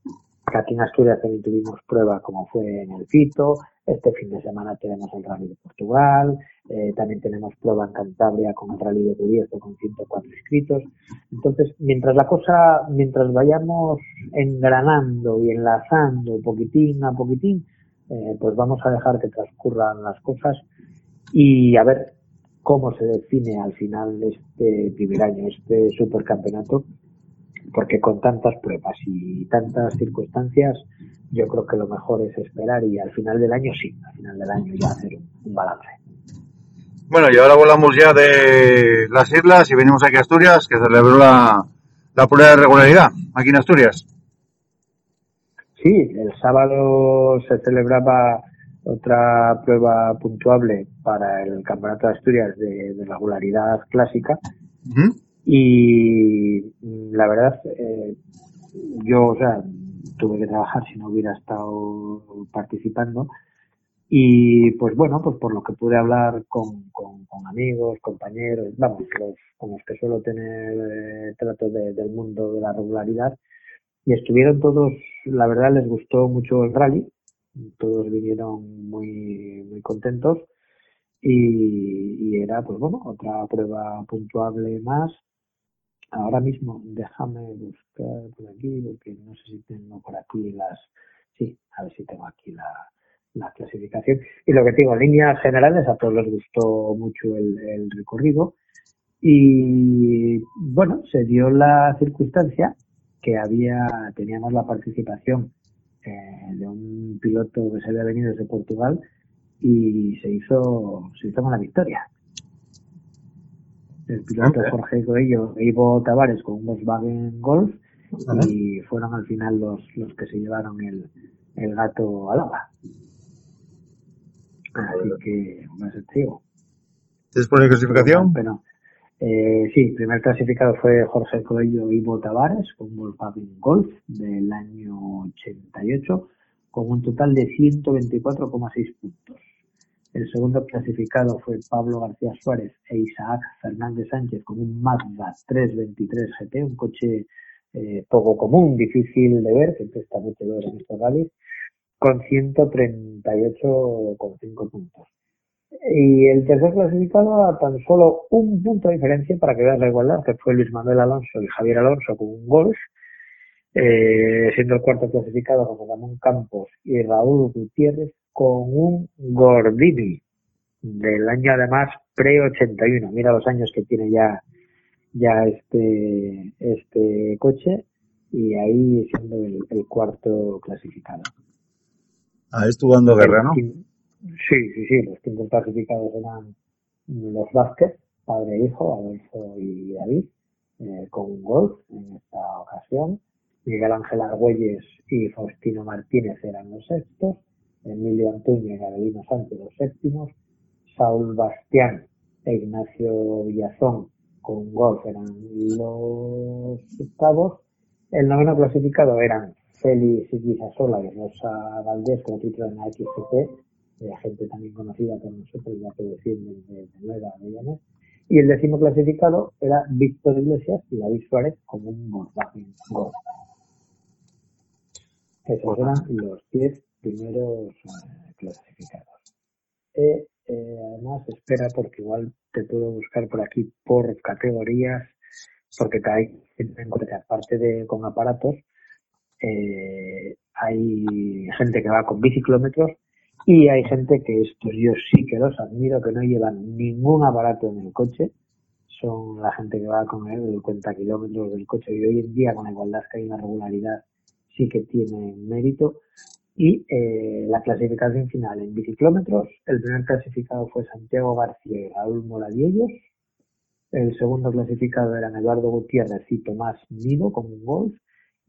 aquí en Asturias también tuvimos prueba como fue en el Fito, este fin de semana tenemos el Rally de Portugal, eh, también tenemos prueba en Cantabria con el Rally de Cubierto con 104 inscritos. Entonces, mientras la cosa, mientras vayamos engranando y enlazando poquitín a poquitín, eh, pues vamos a dejar que transcurran las cosas y a ver cómo se define al final este primer año, este supercampeonato, porque con tantas pruebas y tantas circunstancias, yo creo que lo mejor es esperar y al final del año sí, al final del año ya hacer un, balance. Bueno, y ahora volamos ya de las islas y venimos aquí a Asturias, que celebró la, la prueba de regularidad, aquí en Asturias. Sí, el sábado se celebraba otra prueba puntuable para el Campeonato de Asturias de, de regularidad clásica y la verdad eh, yo o sea tuve que trabajar si no hubiera estado participando. Y pues bueno pues por lo que pude hablar con, con, amigos compañeros vamos los con los que suelo tener eh, trato de- del mundo de la regularidad y estuvieron todos la verdad les gustó mucho el rally. Todos vinieron muy muy contentos. Y era pues bueno otra prueba puntuable más ahora mismo déjame buscar por aquí porque no sé si tengo por aquí las sí a ver si tengo aquí la, la clasificación. Y lo que digo en líneas generales a todos les gustó mucho el, el recorrido. Y bueno se dio la circunstancia que había teníamos la participación eh, de un piloto que se había venido desde Portugal y se hizo se hizo con la victoria el piloto. Jorge Coello e Ivo Tavares con un Volkswagen Golf y fueron al final los, los que se llevaron el, el gato al agua. Así que, más sencillo. ¿Tienes por ahí clasificación? Pero, eh, sí, el primer clasificado fue Jorge Coello Ivo Tavares con Volkswagen Golf del año 88 con un total de 124,6 puntos. El segundo clasificado fue Pablo García Suárez e Isaac Fernández Sánchez con un Mazda 323 GT, un coche eh, poco común, difícil de ver, que cuesta mucho ver en estos rallies, con 138,5 puntos. Y el tercer clasificado a tan solo un punto de diferencia para que veas la igualdad, que fue Luis Manuel Alonso y Javier Alonso con un Golf, eh, siendo el cuarto clasificado José Ramón Campos y Raúl Gutiérrez con un Gordini del año además pre-81. Mira los años que tiene ya ya este este coche y ahí siendo el, el cuarto clasificado. Ah, estuvo dando guerra, ¿no? Sí, sí, sí, los cinco clasificados eran los Vázquez, padre e hijo, Adolfo y David, eh, con un golf en esta ocasión. Miguel Ángel Argüelles y Faustino Martínez eran los sextos, Emilio Antonio y Adelino Sánchez los séptimos, Saúl Bastián e Ignacio Villazón con golf eran los octavos. El noveno clasificado eran Félix Guisasola y Rosa Valdés como título en la XCP, gente también conocida por nosotros ya que descienden de, de Nueva Avellanes. Y el décimo clasificado era Víctor Iglesias y David Suárez como un Volkswagen Golf. Esos eran los 10 primeros eh, clasificados. Eh, eh, además, espera porque igual te puedo buscar por aquí por categorías, porque hay, aparte de con aparatos, eh, hay gente que va con biciclómetros y hay gente que estos yo sí que los admiro, que no llevan ningún aparato en el coche. Son la gente que va con el cuenta kilómetros del coche y hoy en día con la igualdad que hay una regularidad sí que tiene mérito. Y eh, la clasificación final en biciclómetros, el primer clasificado fue Santiago García y Raúl Moradiellos. El segundo clasificado eran Eduardo Gutiérrez y Tomás Nido con un golf.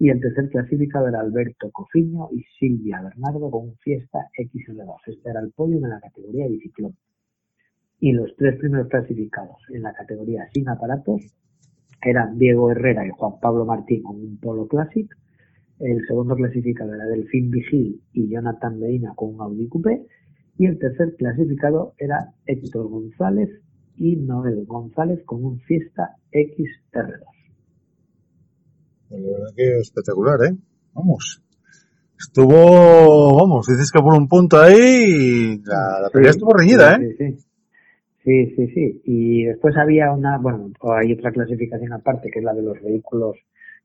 Y el tercer clasificado era Alberto Cofiño y Silvia Bernardo con un Fiesta XL2. Este era el podio en la categoría biciclómetros. Y los tres primeros clasificados en la categoría sin aparatos eran Diego Herrera y Juan Pablo Martín con un Polo Classic. El segundo clasificado era Delfín Vigil y Jonathan Medina con un Audi Coupé. Y el tercer clasificado era Héctor González y Noel González con un Fiesta XR2. La verdad que espectacular, ¿eh? Vamos. Estuvo, vamos, dices que por un punto ahí y la, la pelea estuvo reñida, ¿eh? Sí, sí. Sí, sí, sí. Y después había una, bueno, hay otra clasificación aparte, que es la de los vehículos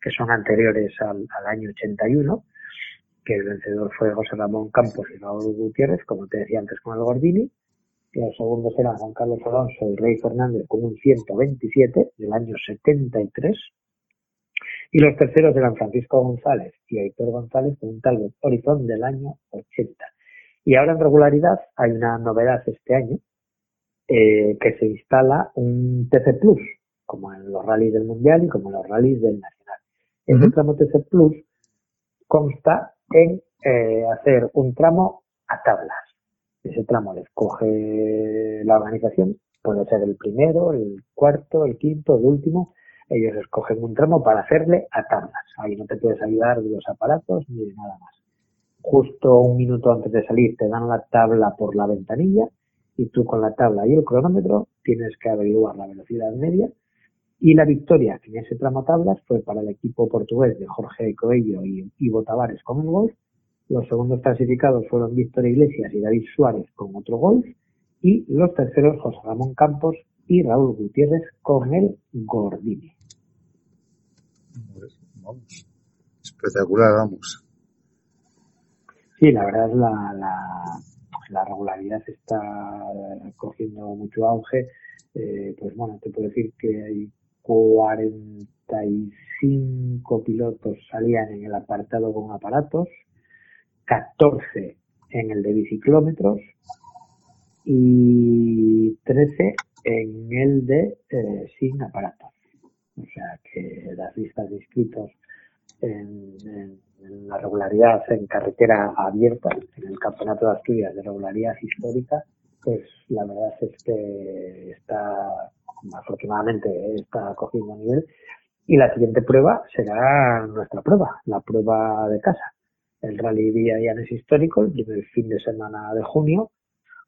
que son anteriores al, al año 81, que el vencedor fue José Ramón Campos y Raúl Gutiérrez, como te decía antes con el Gordini. Y los segundos eran Juan Carlos Alonso y Rey Fernández con un 127 del año 73. Y los terceros eran Francisco González y Héctor González con un Talbot Horizon del año 80. Y ahora en regularidad hay una novedad este año, eh, que se instala un TC Plus, como en los rallies del Mundial y como en los rallies del Nacional. Ese tramo TC Plus consta en eh, hacer un tramo a tablas. Ese tramo le escoge la organización, puede ser el primero, el cuarto, el quinto, el último. Ellos escogen un tramo para hacerle a tablas. Ahí no te puedes ayudar de los aparatos ni de nada más. Justo un minuto antes de salir te dan la tabla por la ventanilla y tú con la tabla y el cronómetro tienes que averiguar la velocidad media y la victoria en ese tramo tablas fue para el equipo portugués de Jorge Coello y Ivo Tavares con el golf. Los segundos clasificados fueron Víctor Iglesias y David Suárez con otro golf. Y los terceros José Ramón Campos y Raúl Gutiérrez con el Gordini. Vamos. Espectacular, vamos. Sí, la verdad es la, la, la regularidad está cogiendo mucho auge. Eh, pues bueno, te puedo decir que hay 45 pilotos salían en el apartado con aparatos, 14 en el de biciclómetros y 13 en el de eh, sin aparatos. O sea que las listas de inscritos en, en- la regularidad en carretera abierta, en el Campeonato de Asturias de regularidad histórica, pues la verdad es que está, afortunadamente, eh, está cogiendo nivel. Y la siguiente prueba será nuestra prueba, la prueba de casa. El Rally Villa Llanes Histórico, el primer fin de semana de junio,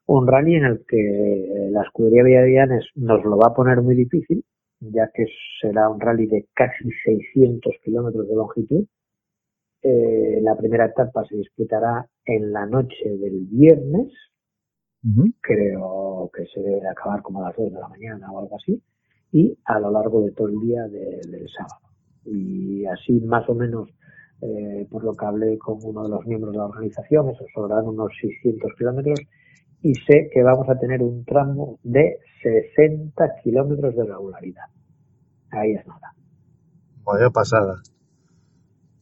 un rally en el que la escudería Villavianes nos lo va a poner muy difícil, ya que será un rally de casi 600 kilómetros de longitud. Eh, la primera etapa se disputará en la noche del viernes, Creo que se debe de acabar como a las 2 de la mañana o algo así, y a lo largo de todo el día de- del sábado. Y así más o menos, eh, por lo que hablé con uno de los miembros de la organización, eso serán unos 600 kilómetros, y sé que vamos a tener un tramo de 60 kilómetros de regularidad. Ahí es nada. Vaya pasada.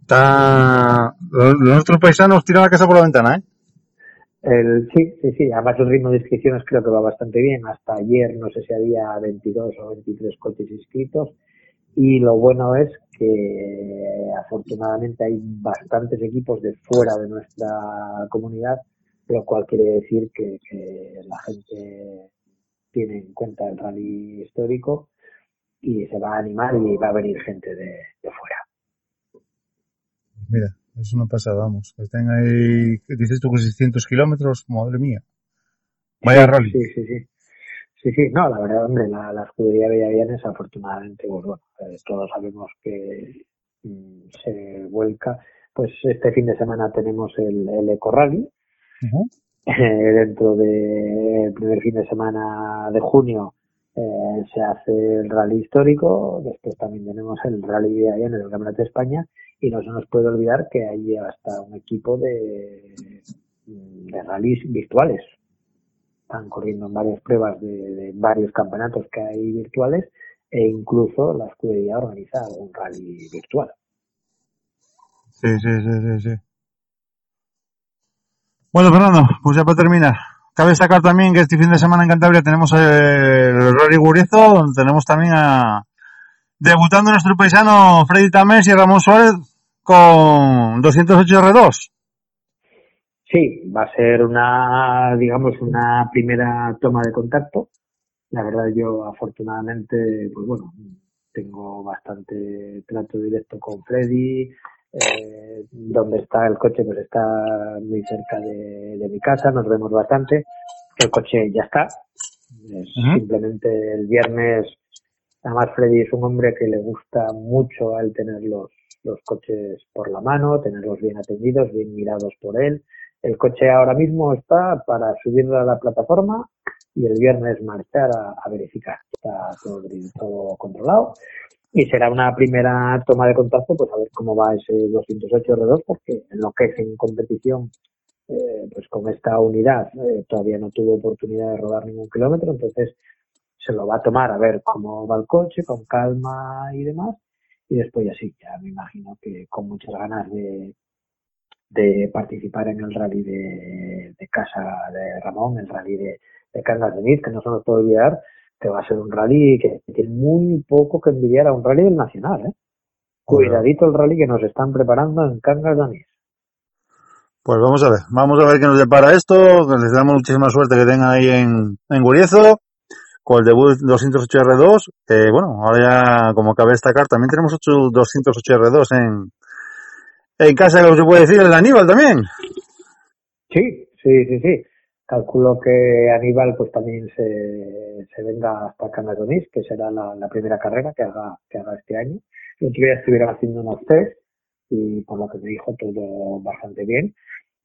Está... Nuestros paisanos tiran la casa por la ventana, ¿eh? El, sí, sí, sí. Además el ritmo de inscripciones creo que va bastante bien. Hasta ayer no sé si había 22 o 23 coches inscritos. Y lo bueno es que afortunadamente hay bastantes equipos de fuera de nuestra comunidad, lo cual quiere decir que, la gente tiene en cuenta el rally histórico y se va a animar y va a venir gente de, de fuera. Mira, es una pasada, vamos. Que estén ahí, ¿qué dices tú que 600 kilómetros, madre mía. Vaya rally. Sí, sí, sí. Sí, sí, no, la verdad, hombre, la, la escudería Bellavianes, afortunadamente, pues bueno, eh, todos sabemos que mm, se vuelca. Pues este fin de semana tenemos el, el Eco Rally. Eh, dentro del primer fin de semana de junio eh, se hace el rally histórico, después también tenemos el rally Bellavianes del Campeonato de España y no se nos puede olvidar que hay hasta un equipo de, de rallies virtuales están corriendo en varias pruebas de, varios campeonatos que hay virtuales e incluso la escudería organiza un rally virtual. Sí, sí, sí, sí, sí. Bueno, Fernando, pues ya para terminar. Cabe destacar también que este fin de semana en Cantabria tenemos el Rally Guriezo, donde tenemos también a debutando nuestro paisano Freddy Tamés y Ramón Suárez con 208 R2. Sí, va a ser una, digamos, una primera toma de contacto. La verdad, yo afortunadamente, pues bueno, tengo bastante trato directo con Freddy. Eh, donde está el coche, pues está muy cerca de, de mi casa, nos vemos bastante. El coche ya está. Es simplemente el viernes. Además, Freddy es un hombre que le gusta mucho al tener los, coches por la mano, tenerlos bien atendidos, bien mirados por él. El coche ahora mismo está para subirlo a la plataforma y el viernes marchar a, verificar. Está todo, todo controlado y será una primera toma de contacto pues a ver cómo va ese 208 R2 porque en lo que es en competición eh, pues con esta unidad eh, todavía no tuvo oportunidad de rodar ningún kilómetro entonces se lo va a tomar a ver cómo va el coche con calma y demás y después ya sí ya me imagino que con muchas ganas de de participar en el rally de, de casa de Ramón, el rally de, de Cangas de Nid, que no se nos puede olvidar que va a ser un rally que tiene muy poco que envidiar a un rally del Nacional. ¿eh? Cuidadito el rally que nos están preparando en Cangas de. Pues vamos a ver, vamos a ver qué nos depara esto, les damos muchísima suerte que tengan ahí en, en Guriezo, con el debut 208 R2, que bueno, ahora ya como cabe destacar, también tenemos 8, 208 R2 en, en casa, como se puede decir, el Aníbal también. Sí, sí, sí, sí. Calculo que Aníbal pues también se, se venga hasta Nid, que será la, primera carrera que haga, que haga este año. El otro día estuvieron haciendo unos test y por lo que me dijo todo bastante bien.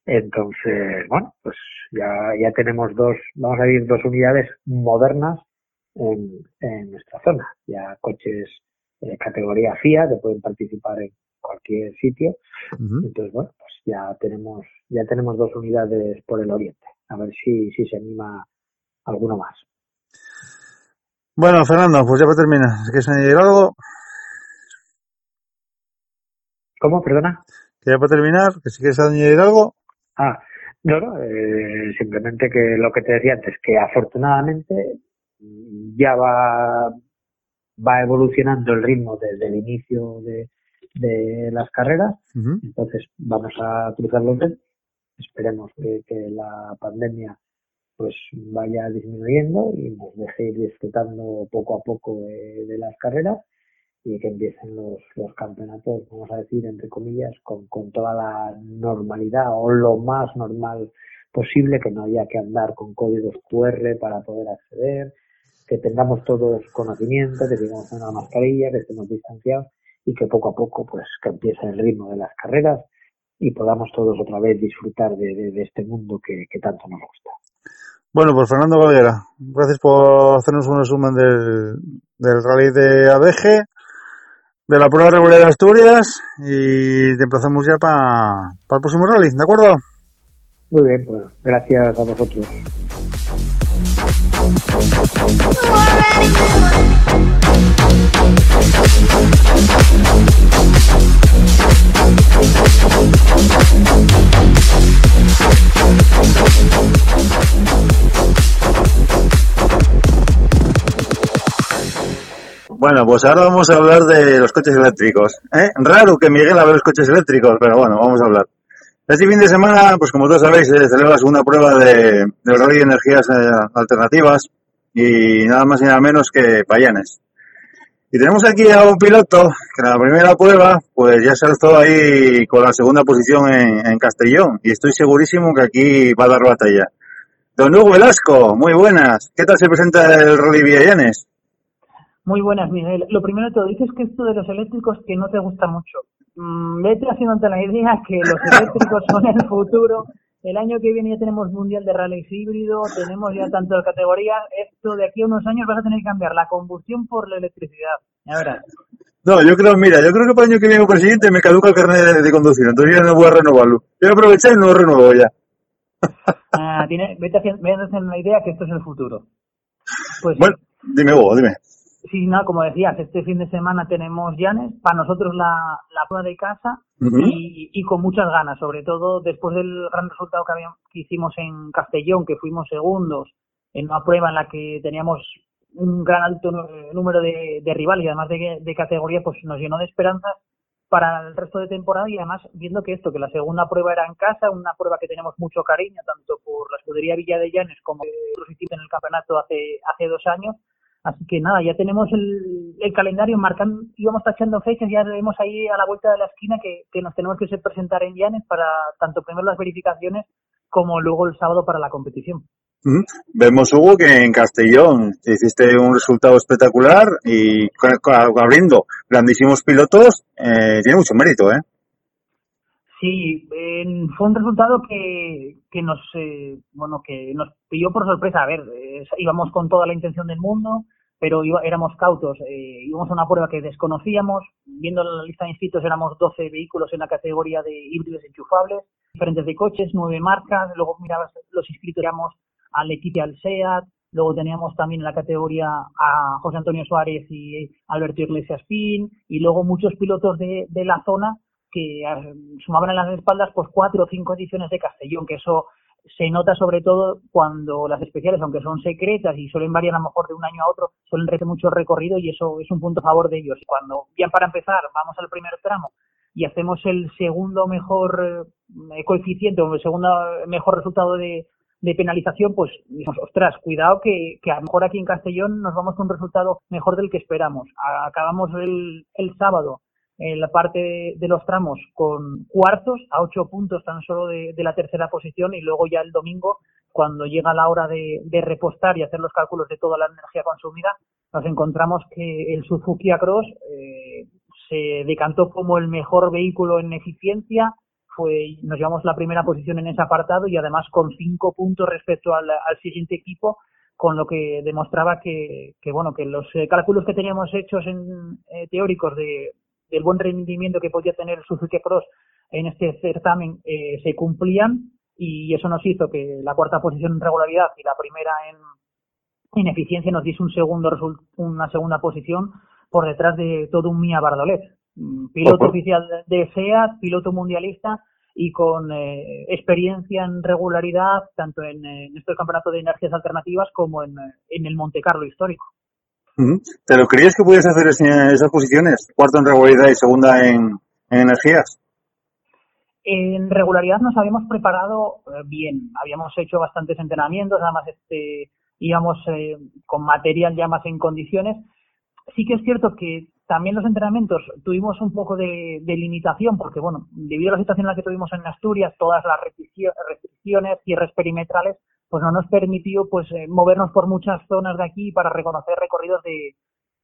Entonces, bueno, pues ya, ya tenemos dos, vamos a ir dos unidades modernas en, en nuestra zona. Ya coches eh, categoría FIA que pueden participar en cualquier sitio. Entonces, bueno, pues ya tenemos, ya tenemos dos unidades por el oriente. A ver si, si se anima alguno más. Bueno, Fernando, pues ya para terminar, ¿quieres añadir algo? ¿Cómo? Perdona. Que ya para terminar, que si quieres añadir algo. Ah, no, no, eh, simplemente que lo que te decía antes, que afortunadamente ya va, va evolucionando el ritmo desde el inicio de, de las carreras, entonces vamos a cruzar los dedos, esperemos que, que la pandemia pues vaya disminuyendo y nos deje ir disfrutando poco a poco de, de las carreras y que empiecen los, los campeonatos, vamos a decir, entre comillas, con, con toda la normalidad o lo más normal posible, que no haya que andar con códigos QR para poder acceder, que tengamos todos conocimiento, que tengamos una mascarilla, que estemos distanciados y que poco a poco pues que empiece el ritmo de las carreras y podamos todos otra vez disfrutar de, de- de este mundo que, que tanto nos gusta. Bueno, pues Fernando Galera, gracias por hacernos un resumen del, del rally de ABG, de la prueba regular de Asturias y te emplazamos ya para el próximo rally, ¿de acuerdo? Muy bien, pues gracias a vosotros. Bueno, pues ahora vamos a hablar de los coches eléctricos. ¿eh? Raro que Miguel hable de los coches eléctricos, pero bueno, vamos a hablar. Este fin de semana, pues como todos sabéis, se celebra la segunda prueba de, del Rally de Energías eh, Alternativas y nada más y nada menos que Payanes. Y tenemos aquí a un piloto que en la primera prueba, pues ya se alzó ahí con la segunda posición en, Castellón y estoy segurísimo que aquí va a dar batalla. Don Hugo Velasco, muy buenas. ¿Qué tal se presenta el Rally Villallanes? Muy buenas, Miguel. Lo primero de todo, dices que esto de los eléctricos que no te gusta mucho. Vete haciéndote la idea que los eléctricos son el futuro. El año que viene ya tenemos Mundial de Rallys híbrido, tenemos ya tantas categorías. Esto de aquí a unos años vas a tener que cambiar la combustión por la electricidad. Ya verás. No, yo creo, mira, yo creo que para el año que viene como presidente me caduca el carnet de, de conducir, entonces ya no voy a renovarlo. Yo voy a aprovechar y no lo renuevo ya. Ah, tiene, vete haciendo, vete haciendo la idea que esto es el futuro. Pues Bueno, dime Hugo, dime. Sí, no, como decías, este fin de semana tenemos Llanes, para nosotros la, la prueba de casa y, y con muchas ganas, sobre todo después del gran resultado que, habíamos, que hicimos en Castellón, que fuimos segundos en una prueba en la que teníamos un gran alto número de, de rivales y además de, de categoría, pues nos llenó de esperanzas para el resto de temporada y además viendo que esto, que la segunda prueba era en casa, una prueba que tenemos mucho cariño, tanto por la escudería Villa de Llanes como otros en el campeonato hace, hace dos años, Así que nada, ya tenemos el, el calendario marcando, íbamos tachando fechas, ya vemos ahí a la vuelta de la esquina que, nos tenemos que presentar en Llanes para tanto primero las verificaciones como luego el sábado para la competición. Ujú. Vemos, Hugo, que en Castellón hiciste un resultado espectacular y abriendo grandísimos pilotos, eh, tiene mucho mérito, ¿eh? Sí, fue un resultado que, que nos eh, bueno que nos pilló por sorpresa. A ver, eh, íbamos con toda la intención del mundo, pero iba- éramos cautos. eh, íbamos a una prueba que desconocíamos. Viendo la lista de inscritos éramos 12 vehículos en la categoría de híbridos enchufables, diferentes de coches, nueve marcas. Luego mirabas los inscritos, éramos al equipo al SEAT. Luego teníamos también en la categoría a José Antonio Suárez y Alberto Iglesias Fin. Y luego muchos pilotos de, de la zona que eh, sumaban en las espaldas pues cuatro o cinco ediciones de Castellón, que eso se nota sobre todo cuando las especiales, aunque son secretas y suelen variar a lo mejor de un año a otro, suelen tener mucho recorrido y eso es un punto a favor de ellos. Cuando, ya para empezar, vamos al primer tramo y hacemos el segundo mejor eh, coeficiente o el segundo mejor resultado de, penalización, pues, dijimos, ostras, cuidado que, que a lo mejor aquí en Castellón nos vamos con un resultado mejor del que esperamos. Acabamos el, el sábado en la parte de, los tramos con cuartos a ocho puntos tan solo de, la tercera posición y luego ya el domingo cuando llega la hora de, de repostar y hacer los cálculos de toda la energía consumida nos encontramos que el Suzuki Across eh, se decantó como el mejor vehículo en eficiencia fue nos llevamos la primera posición en ese apartado y además con cinco puntos respecto al, al siguiente equipo con lo que demostraba que, que bueno que los eh, cálculos que teníamos hechos en eh, teóricos de del buen rendimiento que podía tener el Suzuki Cross en este certamen eh, se cumplían y eso nos hizo que la cuarta posición en regularidad y la primera en, en eficiencia nos diese un segundo una segunda posición por detrás de todo un Mia Bardolet, mm, piloto oficial de SEAT, piloto mundialista y con eh, experiencia en regularidad tanto en, eh, en estos campeonatos de energías alternativas como en, eh, en el Monte Carlo histórico. ¿Te lo creías que podías hacer esas posiciones? Cuarto en regularidad y segunda en, en energías. En regularidad nos habíamos preparado eh, bien, habíamos hecho bastantes entrenamientos, además este, íbamos eh, con material ya más en condiciones. Sí que es cierto que también los entrenamientos tuvimos un poco de, limitación porque, bueno, debido a la situación en la que tuvimos en Asturias, todas las restriccio- restricciones, cierres perimetrales, pues no nos permitió pues eh, movernos por muchas zonas de aquí para reconocer recorridos de,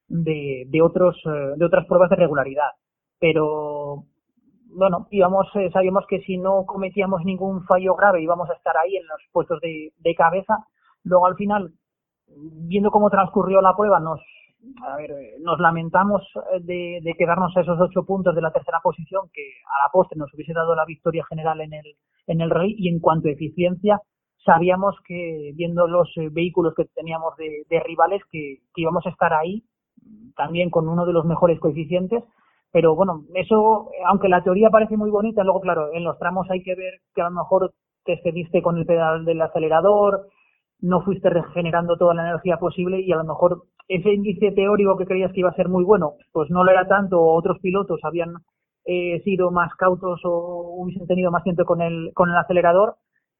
de, de otros eh, de otras pruebas de regularidad. Pero bueno, íbamos, eh, sabíamos que si no cometíamos ningún fallo grave íbamos a estar ahí en los puestos de, de cabeza. Luego al final, viendo cómo transcurrió la prueba, nos a ver, nos lamentamos de, de quedarnos a esos ocho puntos de la tercera posición que a la postre nos hubiese dado la victoria general en el en el rally y en cuanto a eficiencia sabíamos que viendo los eh, vehículos que teníamos de, de rivales que, íbamos a estar ahí también con uno de los mejores coeficientes. Pero bueno, eso, aunque la teoría parece muy bonita, luego, claro, en los tramos hay que ver que a lo mejor te excediste con el pedal del acelerador, no fuiste regenerando toda la energía posible y a lo mejor ese índice teórico que creías que iba a ser muy bueno, pues no lo era tanto, otros pilotos habían eh, sido más cautos o hubiesen tenido más tiempo con el, con el acelerador,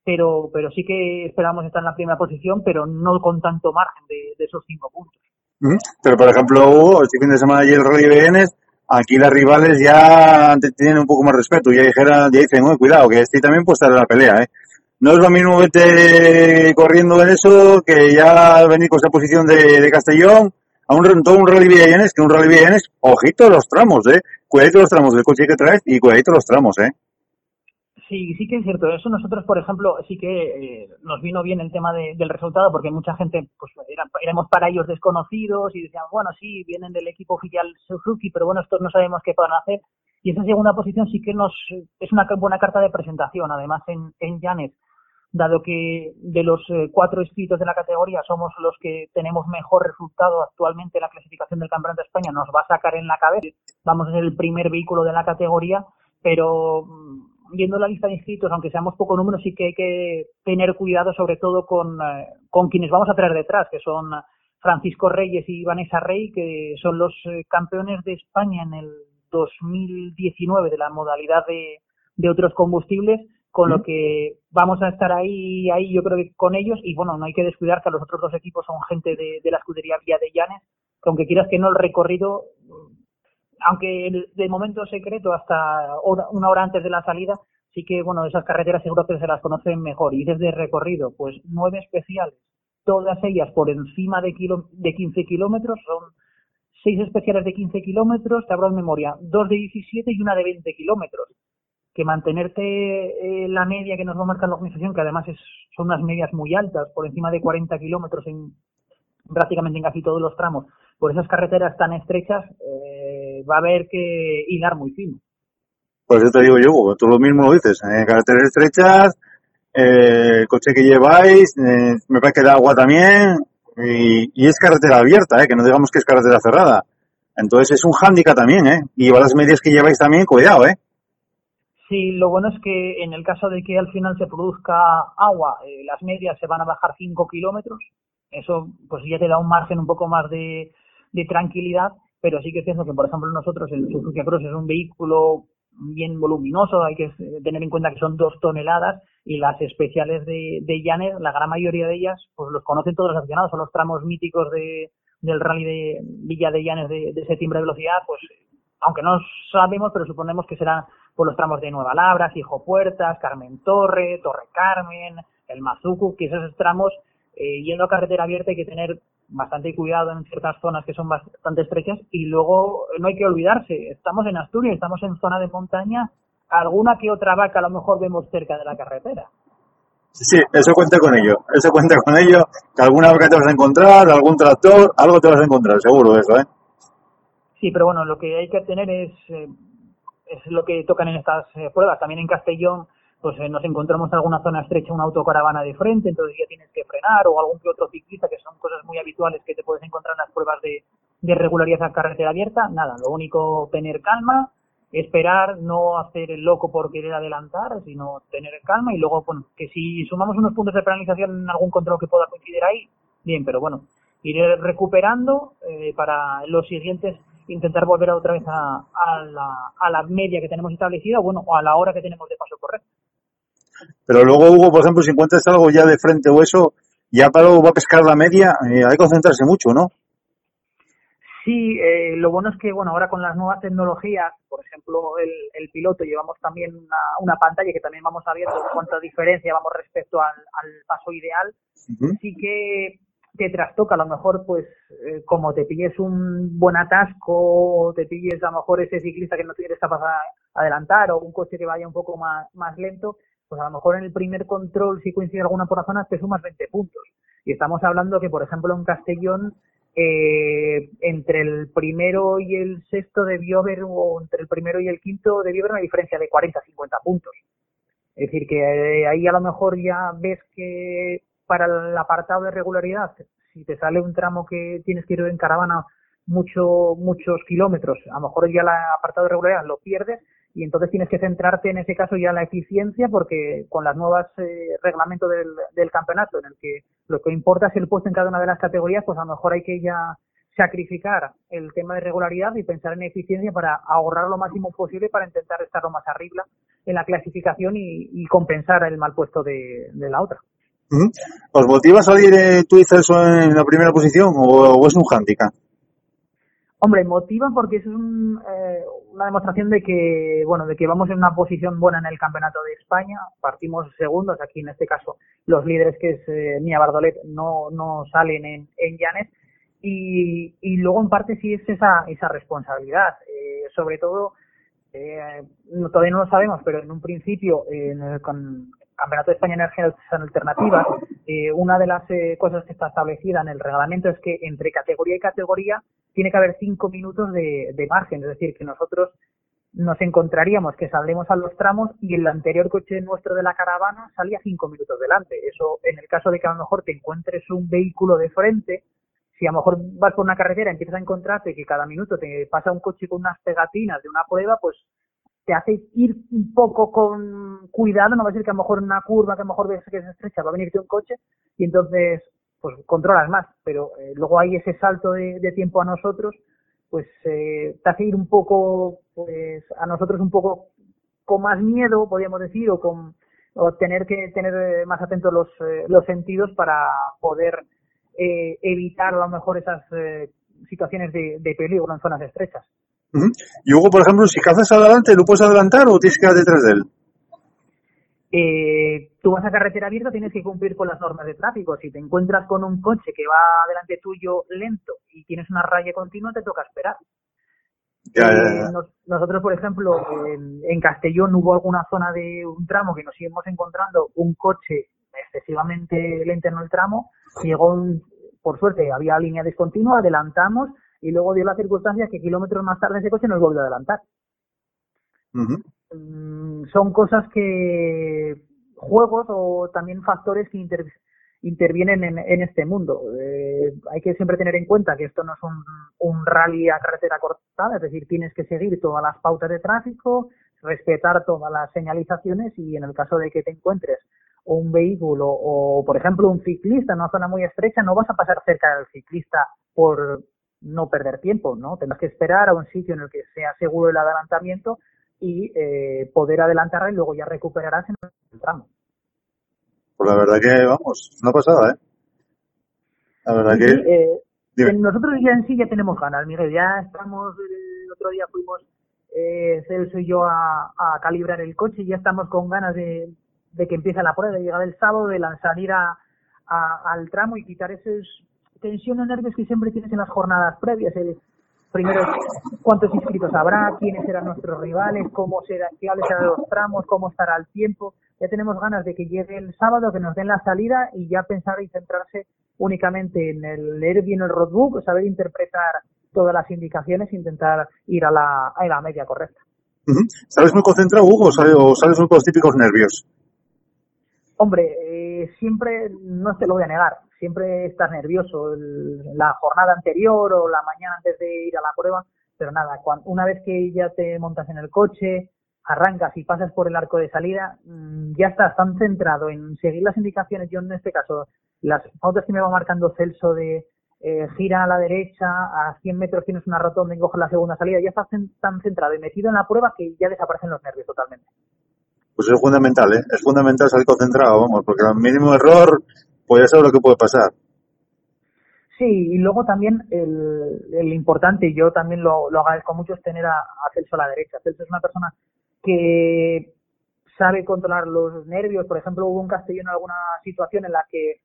pero, pero sí que esperamos estar en la primera posición, pero no con tanto margen de, de esos cinco puntos. Pero, por ejemplo, Hugo, este fin de semana y el Rally BNs, aquí las rivales ya tienen un poco más respeto. Ya dijeran, ya dicen, "Uy, cuidado, que este también puede estar en la pelea, ¿eh? No es lo mismo vete corriendo en eso que ya venir con esa posición de, de Castellón a un, todo un Rally BNs, que un Rally BNs, ojito los tramos, ¿eh? Cuidadito los tramos del coche que traes y cuidadito los tramos, ¿eh? Sí, sí que es cierto. Eso nosotros, por ejemplo, sí que eh, nos vino bien el tema de- del resultado porque mucha gente, pues era- éramos para ellos desconocidos y decían, bueno, sí, vienen del equipo oficial Suzuki, pero bueno, estos no sabemos qué puedan hacer. Y esa segunda posición sí que nos es una buena carta de presentación, además en, en dado que de los eh, cuatro inscritos de la categoría somos los que tenemos mejor resultado actualmente en la clasificación del Campeonato de España, nos va a sacar en la cabeza. Vamos a ser el primer vehículo de la categoría, pero mm, viendo la lista de inscritos, aunque seamos poco número, sí que hay que tener cuidado sobre todo con, eh, con quienes vamos a traer detrás, que son Francisco Reyes y Vanessa Rey, que son los eh, campeones de España en el 2019 de la modalidad de, de otros combustibles, con lo que vamos a estar ahí, ahí yo creo que con ellos, y bueno, no hay que descuidar que los otros dos equipos son gente de, de la escudería Vía de Llanes, que aunque quieras que no el recorrido aunque de momento secreto hasta una hora antes de la salida, sí que, bueno, esas carreteras seguro que se las conocen mejor. Y desde recorrido, pues nueve especiales, todas ellas por encima de, kilo, de 15 kilómetros, son seis especiales de 15 kilómetros, te abro en memoria, dos de 17 y una de 20 kilómetros. Que mantenerte eh, la media que nos va a marcar la organización, que además es, son unas medias muy altas, por encima de 40 kilómetros en prácticamente en casi todos los tramos, por esas carreteras tan estrechas, eh, va a haber que hilar muy fino. Pues yo te digo yo, Hugo, tú lo mismo lo dices, eh, carreteras estrechas, eh, el coche que lleváis, eh, me parece que el agua también, y, y es carretera abierta, eh, que no digamos que es carretera cerrada. Entonces es un hándicap también, eh, y las medias que lleváis también, cuidado, eh. Sí, lo bueno es que en el caso de que al final se produzca agua, eh, las medias se van a bajar 5 kilómetros. Eso pues ya te da un margen un poco más de, de tranquilidad, pero sí que es cierto que, por ejemplo, nosotros el Suzuki Cross es un vehículo bien voluminoso, hay que eh, tener en cuenta que son dos toneladas y las especiales de, de Llanes, la gran mayoría de ellas, pues los conocen todos los aficionados, son los tramos míticos de, del rally de Villa de Llanes de, de septiembre de velocidad, pues aunque no sabemos, pero suponemos que serán por los tramos de Nueva Labras, Hijo Puertas, Carmen Torre, Torre Carmen, el Mazucu, que esos tramos, eh, yendo a carretera abierta hay que tener bastante cuidado en ciertas zonas que son bastante estrechas y luego eh, no hay que olvidarse, estamos en Asturias, estamos en zona de montaña, alguna que otra vaca a lo mejor vemos cerca de la carretera. Sí, eso cuenta con ello, eso cuenta con ello, que alguna vaca te vas a encontrar, algún tractor, algo te vas a encontrar, seguro eso, eh. Sí, pero bueno, lo que hay que tener es, eh, es lo que tocan en estas eh, pruebas. También en Castellón, pues eh, nos encontramos en alguna zona estrecha una autocaravana de frente, entonces ya tienes que frenar, o algún que otro ciclista, que son cosas muy habituales que te puedes encontrar en las pruebas de, de regularidad a carretera abierta. Nada, lo único, tener calma, esperar, no hacer el loco por querer adelantar, sino tener calma y luego, bueno, que si sumamos unos puntos de penalización en algún control que pueda coincidir ahí, bien, pero bueno, ir recuperando eh, para los siguientes intentar volver otra vez a, a, la, a la media que tenemos establecida, bueno, o a la hora que tenemos de paso correcto. Pero luego, Hugo, por ejemplo, si encuentras algo ya de frente o eso, ya para luego va a pescar la media, eh, hay que concentrarse mucho, ¿no? Sí, eh, lo bueno es que, bueno, ahora con las nuevas tecnologías, por ejemplo, el, el piloto, llevamos también una, una pantalla que también vamos sabiendo cuánta diferencia vamos respecto al, al paso ideal. Sí que te trastoca, a lo mejor, pues, eh, como te pilles un buen atasco, o te pilles a lo mejor ese ciclista que no tienes capaz de adelantar, o un coche que vaya un poco más, más lento, pues a lo mejor en el primer control, si coincide alguna por la zona, te sumas 20 puntos. Y estamos hablando que, por ejemplo, en Castellón, eh, entre el primero y el sexto debió haber, o entre el primero y el quinto debió haber una diferencia de 40 50 puntos. Es decir, que eh, ahí a lo mejor ya ves que para el apartado de regularidad, si te sale un tramo que tienes que ir en caravana mucho, muchos kilómetros, a lo mejor ya el apartado de regularidad lo pierdes y entonces tienes que centrarte en ese caso ya en la eficiencia porque con las nuevas eh, reglamentos del, del campeonato en el que lo que importa es el puesto en cada una de las categorías, pues a lo mejor hay que ya sacrificar el tema de regularidad y pensar en eficiencia para ahorrar lo máximo posible para intentar estar lo más arriba en la clasificación y, y compensar el mal puesto de, de la otra. ¿Os motiva a salir eh, tú y Celso en la primera posición o, o es un hándicap? Hombre, motiva porque es un, eh, una demostración de que, bueno, de que vamos en una posición buena en el campeonato de España. Partimos segundos, aquí en este caso los líderes que es eh, Mía Bardolet no, no salen en, en Llanes. Y, y luego en parte sí es esa, esa responsabilidad. Eh, sobre todo, eh, todavía no lo sabemos, pero en un principio, el, con Campeonato de España de Energías Alternativas, eh, una de las eh, cosas que está establecida en el reglamento es que entre categoría y categoría tiene que haber cinco minutos de, de margen, es decir, que nosotros nos encontraríamos que saldremos a los tramos y el anterior coche nuestro de la caravana salía cinco minutos delante. Eso, en el caso de que a lo mejor te encuentres un vehículo de frente, si a lo mejor vas por una carretera y empiezas a encontrarte que cada minuto te pasa un coche con unas pegatinas de una prueba, pues te hace ir un poco con cuidado, no va a ser que a lo mejor en una curva que a lo mejor ves que es estrecha va a venirte un coche y entonces pues controlas más, pero eh, luego hay ese salto de, tiempo a nosotros, pues eh, te hace ir un poco, pues a nosotros un poco con más miedo, podríamos decir, o con o tener que tener eh, más atentos los, eh, los sentidos para poder eh, evitar a lo mejor esas situaciones de peligro en zonas estrechas. Y Hugo, por ejemplo, si cazas adelante, ¿lo puedes adelantar o tienes que ir detrás de él? eh, tú vas a carretera abierta, tienes que cumplir con las normas de tráfico. Si te encuentras con un coche que va delante tuyo lento y tienes una raya continua, te toca esperar. Ya, ya, Eh, nos- nosotros, por ejemplo, en, en Castellón hubo alguna zona de un tramo que nos íbamos encontrando un coche excesivamente lento en el tramo. Llegó un, por suerte, había línea discontinua, adelantamos y luego dio la circunstancia que kilómetros más tarde ese coche nos volvió a adelantar. Mm, son cosas que juegos o también factores que inter- intervienen en, en este mundo. Eh, hay que siempre tener en cuenta que esto no es un, un rally a carretera cortada, es decir, tienes que seguir todas las pautas de tráfico, respetar todas las señalizaciones y en el caso de que te encuentres un vehículo o, por ejemplo, un ciclista en una zona muy estrecha, no vas a pasar cerca del ciclista por no perder tiempo, ¿no? Tendrás que esperar a un sitio en el que sea seguro el adelantamiento y eh, poder adelantar y luego ya recuperarás en el tramo. Pues la verdad que, vamos, es una pasada, ¿eh? La verdad Sí, que... sí, eh, nosotros ya en sí ya tenemos ganas, Miguel, ya estamos, el otro día fuimos eh, Celso y yo a, a calibrar el coche y ya estamos con ganas de, de que empiece la prueba, de llegar el sábado, de la- salir a, a- al tramo y quitar esas tensión o nervios que siempre tienes en las jornadas previas. El, primero, cuántos inscritos habrá, quiénes serán nuestros rivales, cómo será, qué serán los tramos, cómo estará el tiempo. Ya tenemos ganas de que llegue el sábado, que nos den la salida y ya pensar y centrarse únicamente en el leer bien el roadbook, saber interpretar todas las indicaciones e intentar ir a la, a la media correcta. Ujú. ¿Sales muy concentrado, Hugo, o sales muy con los típicos nervios? Hombre, eh, siempre, no te lo voy a negar, siempre estás nervioso el- la jornada anterior o la mañana antes de ir a la prueba, pero nada, una vez que ya te montas en el coche, arrancas y pasas por el arco de salida, mm, ya estás tan centrado en seguir las indicaciones, yo en este caso, las pautas que me va marcando Celso de eh, gira a la derecha, a 100 metros tienes una rotonda y coges la segunda salida, ya estás tan centrado y metido en la prueba que ya desaparecen los nervios totalmente. Pues es fundamental, ¿eh? Es fundamental salir concentrado, vamos, porque al mínimo error, pues ya sabes lo que puede pasar. Sí, y luego también el, importante, y yo también lo, lo agradezco mucho, es tener a, a Celso a la derecha. Celso es una persona que sabe controlar los nervios. Por ejemplo, hubo un Castellón en alguna situación en la que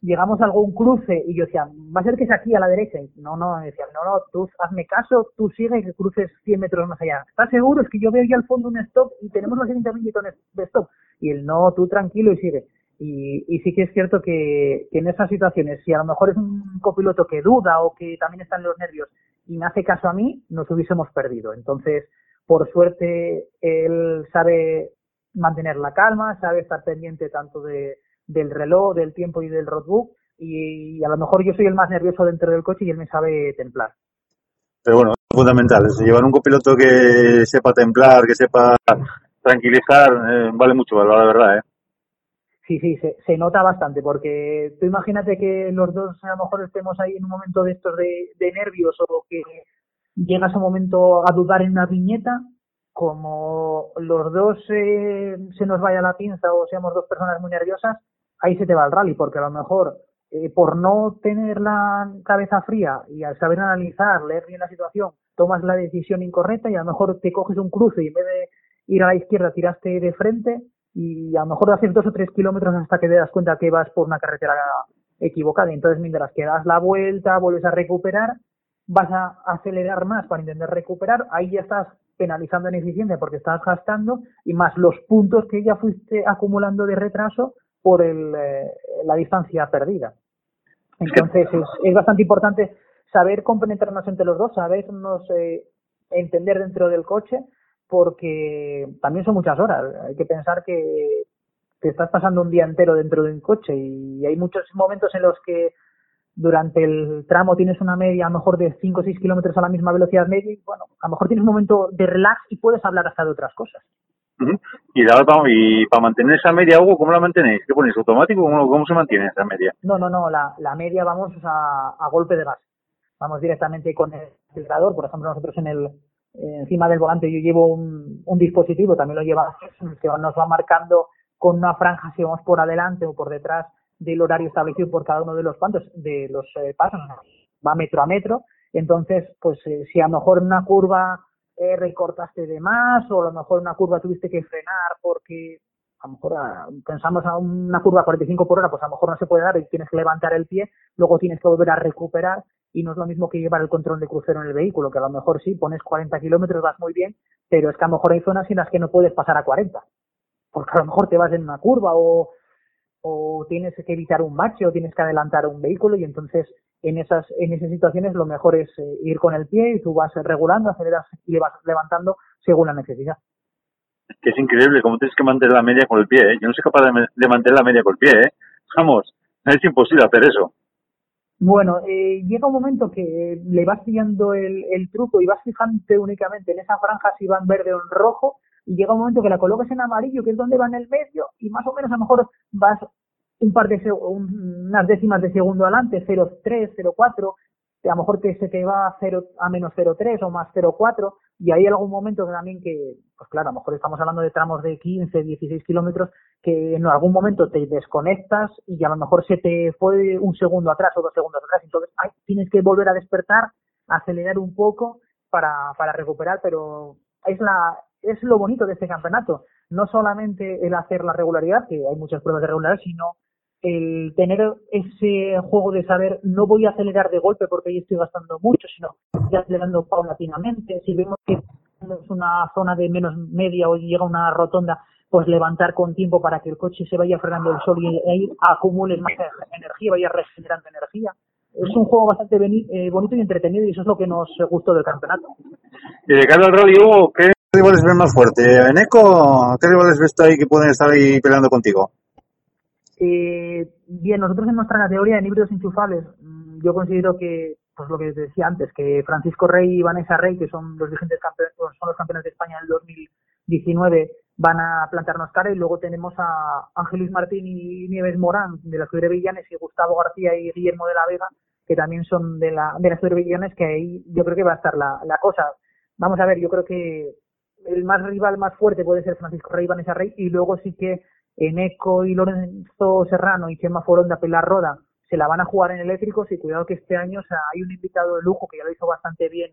llegamos a algún cruce y yo decía, va a ser que es aquí a la derecha. Y no, no, decía, no, no, tú hazme caso, tú sigue y que cruces 100 metros más allá. ¿Estás seguro? Es que yo veo ya al fondo un stop y tenemos los 70 millones de stop. Y él, no, tú tranquilo y sigue. Y, y sí que es cierto que, que en esas situaciones, si a lo mejor es un copiloto que duda o que también está en los nervios y me hace caso a mí, nos hubiésemos perdido. Entonces, por suerte, él sabe mantener la calma, sabe estar pendiente tanto de, del reloj, del tiempo y del roadbook. Y, a lo mejor yo soy el más nervioso dentro del coche y él me sabe templar. Pero bueno, es fundamental. Llevar un copiloto que sepa templar, que sepa tranquilizar, eh, vale mucho, la verdad, ¿eh? Sí, sí, se, se nota bastante, porque tú imagínate que los dos a lo mejor estemos ahí en un momento de estos de, nervios o que llegas a un momento a dudar en una viñeta, como los dos eh, se nos vaya la pinza o seamos dos personas muy nerviosas, ahí se te va el rally, porque a lo mejor eh, por no tener la cabeza fría y al saber analizar, leer bien la situación, tomas la decisión incorrecta y a lo mejor te coges un cruce y en vez de ir a la izquierda tiraste de frente y a lo mejor haces dos o tres kilómetros hasta que te das cuenta que vas por una carretera equivocada. Entonces mientras que das la vuelta, vuelves a recuperar, vas a acelerar más para intentar recuperar, ahí ya estás penalizando en eficiencia porque estás gastando y más los puntos que ya fuiste acumulando de retraso por el, eh, la distancia perdida. Entonces es, es bastante importante saber compenetrarnos entre los dos, sabernos eh, entender dentro del coche, porque también son muchas horas. Hay que pensar que te estás pasando un día entero dentro de un coche y hay muchos momentos en los que durante el tramo tienes una media a lo mejor de 5 o 6 kilómetros a la misma velocidad media y bueno, a lo mejor tienes un momento de relax y puedes hablar hasta de otras cosas. Y, la, y para mantener esa media, Hugo, ¿cómo la mantenéis? ¿Qué ponéis? ¿Automático? ¿Cómo, cómo se mantiene esa media? No, no, no, la, la media vamos a, a golpe de gas. Vamos directamente con el acelerador. Por ejemplo, nosotros en el encima del volante yo llevo un, dispositivo, también lo lleva que nos va marcando con una franja si vamos por adelante o por detrás del horario establecido por cada uno de los pantos, de los eh, pasos, va metro a metro. Entonces, pues eh, si a lo mejor una curva eh, recortaste de más o a lo mejor una curva tuviste que frenar porque a lo mejor ah, pensamos a una curva a 45 por hora, pues a lo mejor no se puede dar y tienes que levantar el pie, luego tienes que volver a recuperar y no es lo mismo que llevar el control de crucero en el vehículo, que a lo mejor sí, pones 40 kilómetros, vas muy bien, pero es que a lo mejor hay zonas en las que no puedes pasar a 40, porque a lo mejor te vas en una curva o, o tienes que evitar un bache o tienes que adelantar un vehículo y entonces en esas en esas situaciones lo mejor es eh, ir con el pie y tú vas regulando, aceleras y le vas levantando según la necesidad. Que es increíble cómo tienes que mantener la media con el pie, ¿eh? Yo no soy capaz de, de mantener la media con el pie, ¿eh? Vamos, es imposible hacer eso. Bueno, eh, llega un momento que le vas pillando el, el truco y vas fijándote únicamente en esa franja si va en verde o en rojo y llega un momento que la colocas en amarillo, que es donde va en el medio y más o menos a lo mejor vas un par de unas décimas de segundo adelante, 0,3, 0,4, a lo mejor te, se te va a, 0, a menos 0,3 o más 0,4 y hay algún momento también que, pues claro, a lo mejor estamos hablando de tramos de 15, 16 kilómetros que en algún momento te desconectas y a lo mejor se te fue un segundo atrás o dos segundos atrás, entonces ay, tienes que volver a despertar, acelerar un poco para, para recuperar, pero es la es lo bonito de este campeonato, no solamente el hacer la regularidad, que hay muchas pruebas de regularidad, sino el tener ese juego de saber no voy a acelerar de golpe porque ahí estoy gastando mucho, sino voy acelerando paulatinamente. Si vemos que es una zona de menos media o llega una rotonda, pues levantar con tiempo para que el coche se vaya frenando el sol y ahí acumules más energía, vaya regenerando energía. Es un juego bastante eh, bonito y entretenido y eso es lo que nos gustó del campeonato. Y de cara al rally, Hugo, ¿qué rivales ves más fuerte? ¿En Eco? ¿Qué rivales ves tú ahí que pueden estar ahí peleando contigo? Eh, bien, nosotros en nuestra categoría de híbridos enchufables, mm, yo considero que, pues lo que decía antes, que Francisco Rey y Vanessa Rey, que son los vigentes campeones, son los campeones de España del 2019, van a plantarnos cara y luego tenemos a Ángel Luis Martín y Nieves Morán de la Escudería Villanes y Gustavo García y Guillermo de la Vega, que también son de la, de la Escudería Villanes, que ahí yo creo que va a estar la, la cosa. Vamos a ver, yo creo que el más rival más fuerte puede ser Francisco Rey y Vanessa Rey y luego sí que Eneco y Lorenzo Serrano y Chema Foronda Pilar Roda se la van a jugar en eléctricos y cuidado que este año hay un invitado de lujo que ya lo hizo bastante bien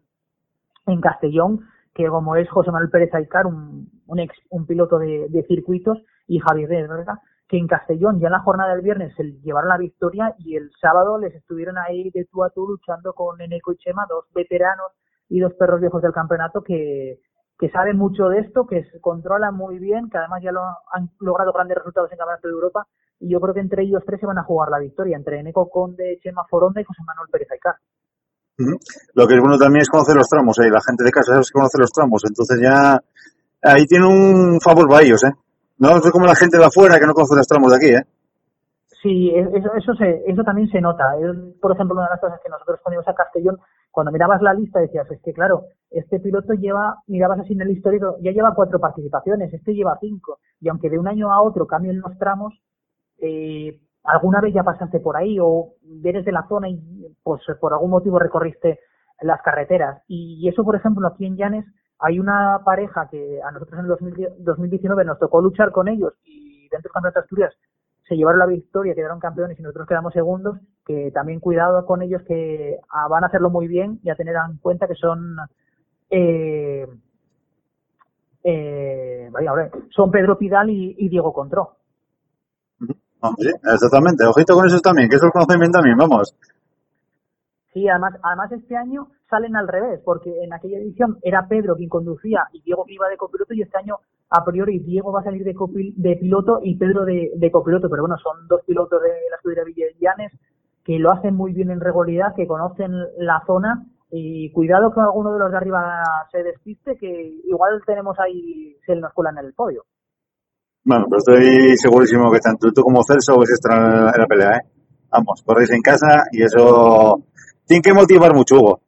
en Castellón, que como es José Manuel Pérez Aicar, un, un ex, un piloto de, de circuitos, y Javier Herrera, que en Castellón ya en la jornada del viernes se llevaron la victoria y el sábado les estuvieron ahí de tú a tú luchando con Eneco y Chema, dos veteranos y dos perros viejos del campeonato que, que saben mucho de esto, que se controlan muy bien, que además ya lo han logrado grandes resultados en Campeonato de Europa y yo creo que entre ellos tres se van a jugar la victoria, entre Eneco Conde, Chema Foronda y José Manuel Pérez Aicar. Ujú. Lo que es bueno también es conocer los tramos, ¿eh? La gente de casa sabe que conoce los tramos, entonces ya ahí tiene un favor para ellos, ¿eh? No es como la gente de afuera que no conoce los tramos de aquí, ¿eh? Sí, e- eso, eso, se, eso también se nota. Es, por ejemplo, una de las cosas que nosotros poníamos a Castellón, cuando mirabas la lista decías, es que claro, este piloto lleva, mirabas así en el histórico, ya lleva cuatro participaciones, este lleva cinco. Y aunque de un año a otro cambien los tramos, eh, alguna vez ya pasaste por ahí o eres de la zona y pues por algún motivo recorriste las carreteras. Y eso, por ejemplo, aquí en Llanes hay una pareja que a nosotros en el 2010 2019 nos tocó luchar con ellos y dentro del Campeonato de Asturias se llevaron la victoria, quedaron campeones y nosotros quedamos segundos, que también cuidado con ellos que ah, van a hacerlo muy bien y a tener en cuenta que son eh, eh, vaya, ahora, son Pedro Pidal y, y Diego Contró. Sí, exactamente. Ojito con eso también, que eso lo conocen bien también, vamos. Sí, además, además este año salen al revés, porque en aquella edición era Pedro quien conducía y Diego que iba de copiloto y este año a priori Diego va a salir de, copil- de piloto y Pedro de, de copiloto, pero bueno, son dos pilotos de la escudería Villanes que lo hacen muy bien en regularidad, que conocen la zona y cuidado que alguno de los de arriba se despiste, que igual tenemos ahí, se nos cuelan en el podio. Bueno, pero estoy segurísimo que tanto tú como Celso vais a estar en la, en la pelea, ¿eh? Vamos, corréis en casa y eso tiene que motivar mucho, Hugo.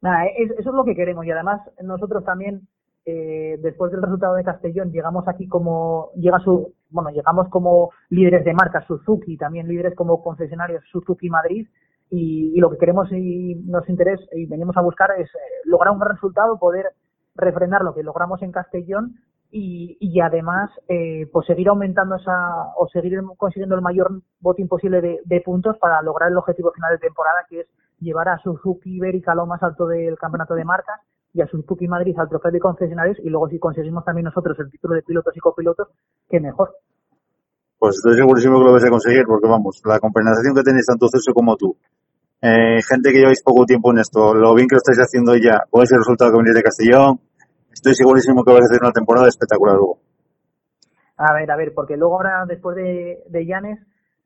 Nada, es- eso es lo que queremos y además nosotros también eh, después del resultado de Castellón llegamos aquí como llega su bueno llegamos como líderes de marca Suzuki también líderes como concesionarios Suzuki Madrid y, y lo que queremos y nos interesa y venimos a buscar es eh, lograr un gran resultado poder refrendar lo que logramos en Castellón y, además eh, pues seguir aumentando esa o seguir consiguiendo el mayor botín posible de, puntos para lograr el objetivo final de temporada que es llevar a Suzuki Ibérica lo más alto del campeonato de marcas y a Suzuki Madrid al trofeo de concesionarios y luego si conseguimos también nosotros el título de pilotos y copilotos, que mejor. Pues estoy segurísimo que lo vais a conseguir, porque vamos, la compensación que tenéis tanto Celso como tú, eh, gente que lleváis poco tiempo en esto, lo bien que lo estáis haciendo ya, con ese resultado que venís de Castellón, estoy segurísimo que vais a hacer una temporada espectacular, Hugo. A ver, a ver, porque luego ahora después de, de Llanes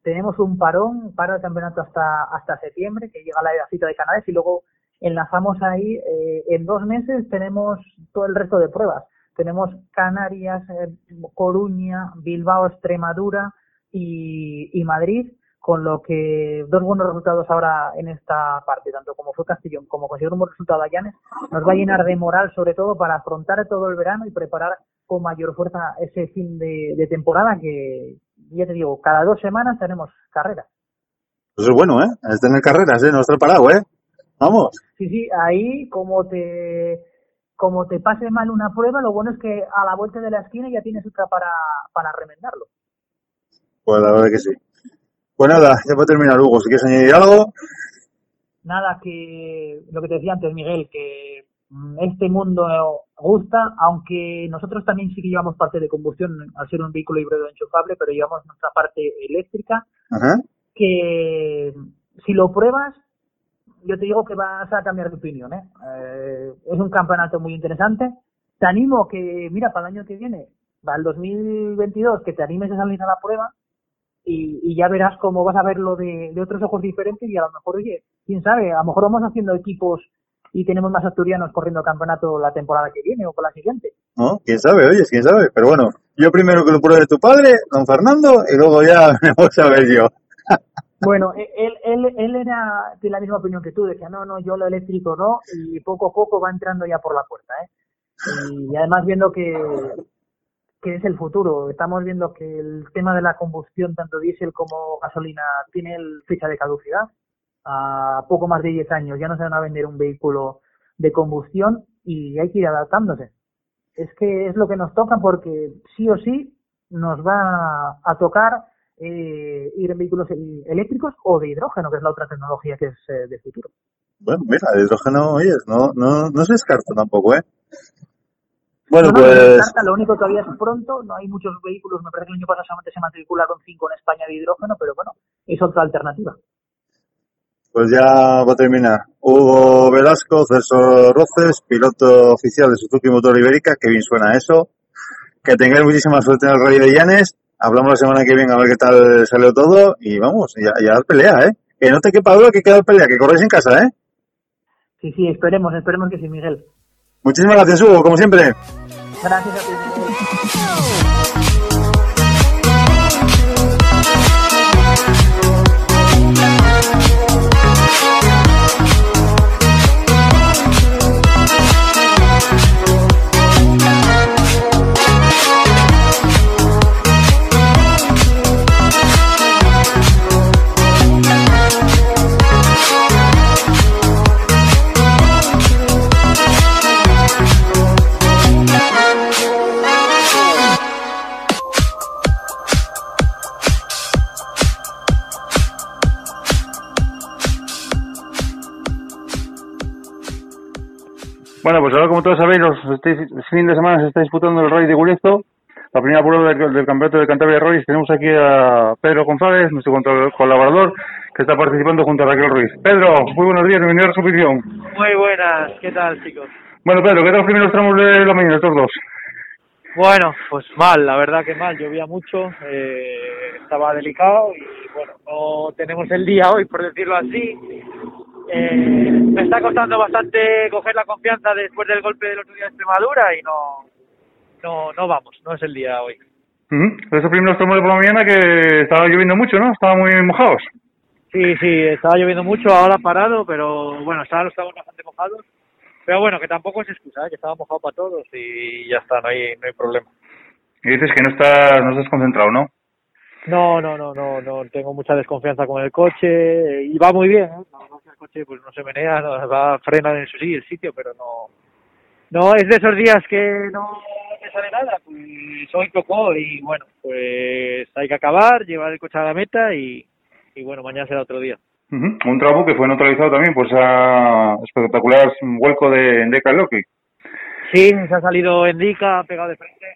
tenemos un parón para el campeonato hasta hasta septiembre, que llega la cita de Canales y luego enlazamos ahí, eh, en dos meses tenemos todo el resto de pruebas. Tenemos Canarias, eh, Coruña, Bilbao, Extremadura y, y Madrid, con lo que dos buenos resultados ahora en esta parte, tanto como fue Castellón como conseguir un buen resultado a Llanes, nos va a llenar de moral sobre todo para afrontar todo el verano y preparar con mayor fuerza ese fin de, de temporada que, ya te digo, cada dos semanas tenemos carrera. Eso es bueno, ¿eh? Es tener carreras, ¿eh? No estar parado, ¿eh? Vamos. Sí, sí, ahí como te como te pase mal una prueba, lo bueno es que a la vuelta de la esquina ya tienes otra para, para remendarlo. Pues la verdad que sí. Pues nada, ya para terminar, Hugo, si quieres añadir algo, Nada, que lo que te decía antes, Miguel, que mm, este mundo gusta, aunque nosotros también sí que llevamos parte de combustión al ser un vehículo híbrido enchufable, pero llevamos nuestra parte eléctrica, Ajá. que si lo pruebas, yo te digo que vas a cambiar de opinión. ¿eh? Eh, es un campeonato muy interesante. Te animo que, mira, para el año que viene, para el 2022, que te animes a salir a la prueba y, y ya verás cómo vas a verlo de, de otros ojos diferentes y a lo mejor, oye, quién sabe, a lo mejor vamos haciendo equipos y tenemos más asturianos corriendo campeonato la temporada que viene o con la siguiente. ¿no? ¿Quién sabe? Oye, quién sabe. Pero bueno, yo primero que lo pruebe tu padre, don Fernando, y luego ya me voy a ver yo. Bueno, e- él, él, él era de la misma opinión que tú, decía, no, no, yo lo eléctrico no, y poco a poco va entrando ya por la puerta, ¿eh? Y además viendo que, que es el futuro, estamos viendo que el tema de la combustión, tanto diésel como gasolina, tiene el fecha de caducidad, a poco más de 10 años ya no se van a vender un vehículo de combustión y hay que ir adaptándose. Es que es lo que nos toca porque sí o sí nos va a tocar eh, ir en vehículos eh, eléctricos o de hidrógeno, que es la otra tecnología que es eh, del futuro. Bueno, mira, el hidrógeno, oye, no, no, no se descarta tampoco, ¿eh? Bueno, No, no, pues, lo único que todavía es pronto, no hay muchos vehículos, me parece que el año pasado solamente se matricularon cinco en España de hidrógeno, pero bueno, es otra alternativa. pues ya va a terminar. Hugo Velasco, Celso Roces, piloto oficial de Suzuki Motor Ibérica, que bien suena eso. Que tengáis muchísima suerte en el Rally de Llanes. Hablamos la semana que viene a ver qué tal salió todo y vamos, ya, ya dar pelea, ¿eh? Que no te quepa duda que queda pelea, que corréis en casa, ¿eh? Sí, sí, esperemos, esperemos que sí, Miguel. Muchísimas gracias, Hugo, como siempre. Bueno, pues ahora como todos sabéis, los el fin de semana se está disputando el Rally de Gulezo, la primera prueba del, del Campeonato de Cantabria Rallys. Tenemos aquí a Pedro González, nuestro colaborador, que está participando junto a Raquel Ruiz. Pedro, muy buenos días, bienvenido a la competición. Muy buenas, ¿qué tal chicos? Bueno, Pedro, ¿qué tal los primeros tramos de la mañana, estos dos? Bueno, pues mal, la verdad que mal, llovía mucho, eh, estaba delicado y bueno, no tenemos el día hoy, por decirlo así. Eh, me está costando bastante coger la confianza después del golpe del otro día de Extremadura y no, no, no vamos, no es el día hoy. Ujú. Esos primeros tramos de por la mañana que estaba lloviendo mucho, ¿no? Estaban muy mojados. Sí, sí, estaba lloviendo mucho, ahora ha parado, pero bueno, estaban, estaban bastante mojados. Pero bueno, que tampoco es excusa, ¿eh? que estaba mojado para todos y ya está, no hay, no hay problema. Y dices que no estás, no estás concentrado, ¿no? No, no, no, no, no tengo mucha desconfianza con el coche y va muy bien, ¿eh? Es que el coche pues no se menea, no, va frena en su sí, el sitio, pero no, no es de esos días que no te sale nada, pues hoy tocó y bueno, pues hay que acabar, llevar el coche a la meta y, y bueno, mañana será otro día. Un tramo que fue neutralizado también por esa espectacular vuelco de, de Loki. Sí, se ha salido Endica, ha pegado de frente.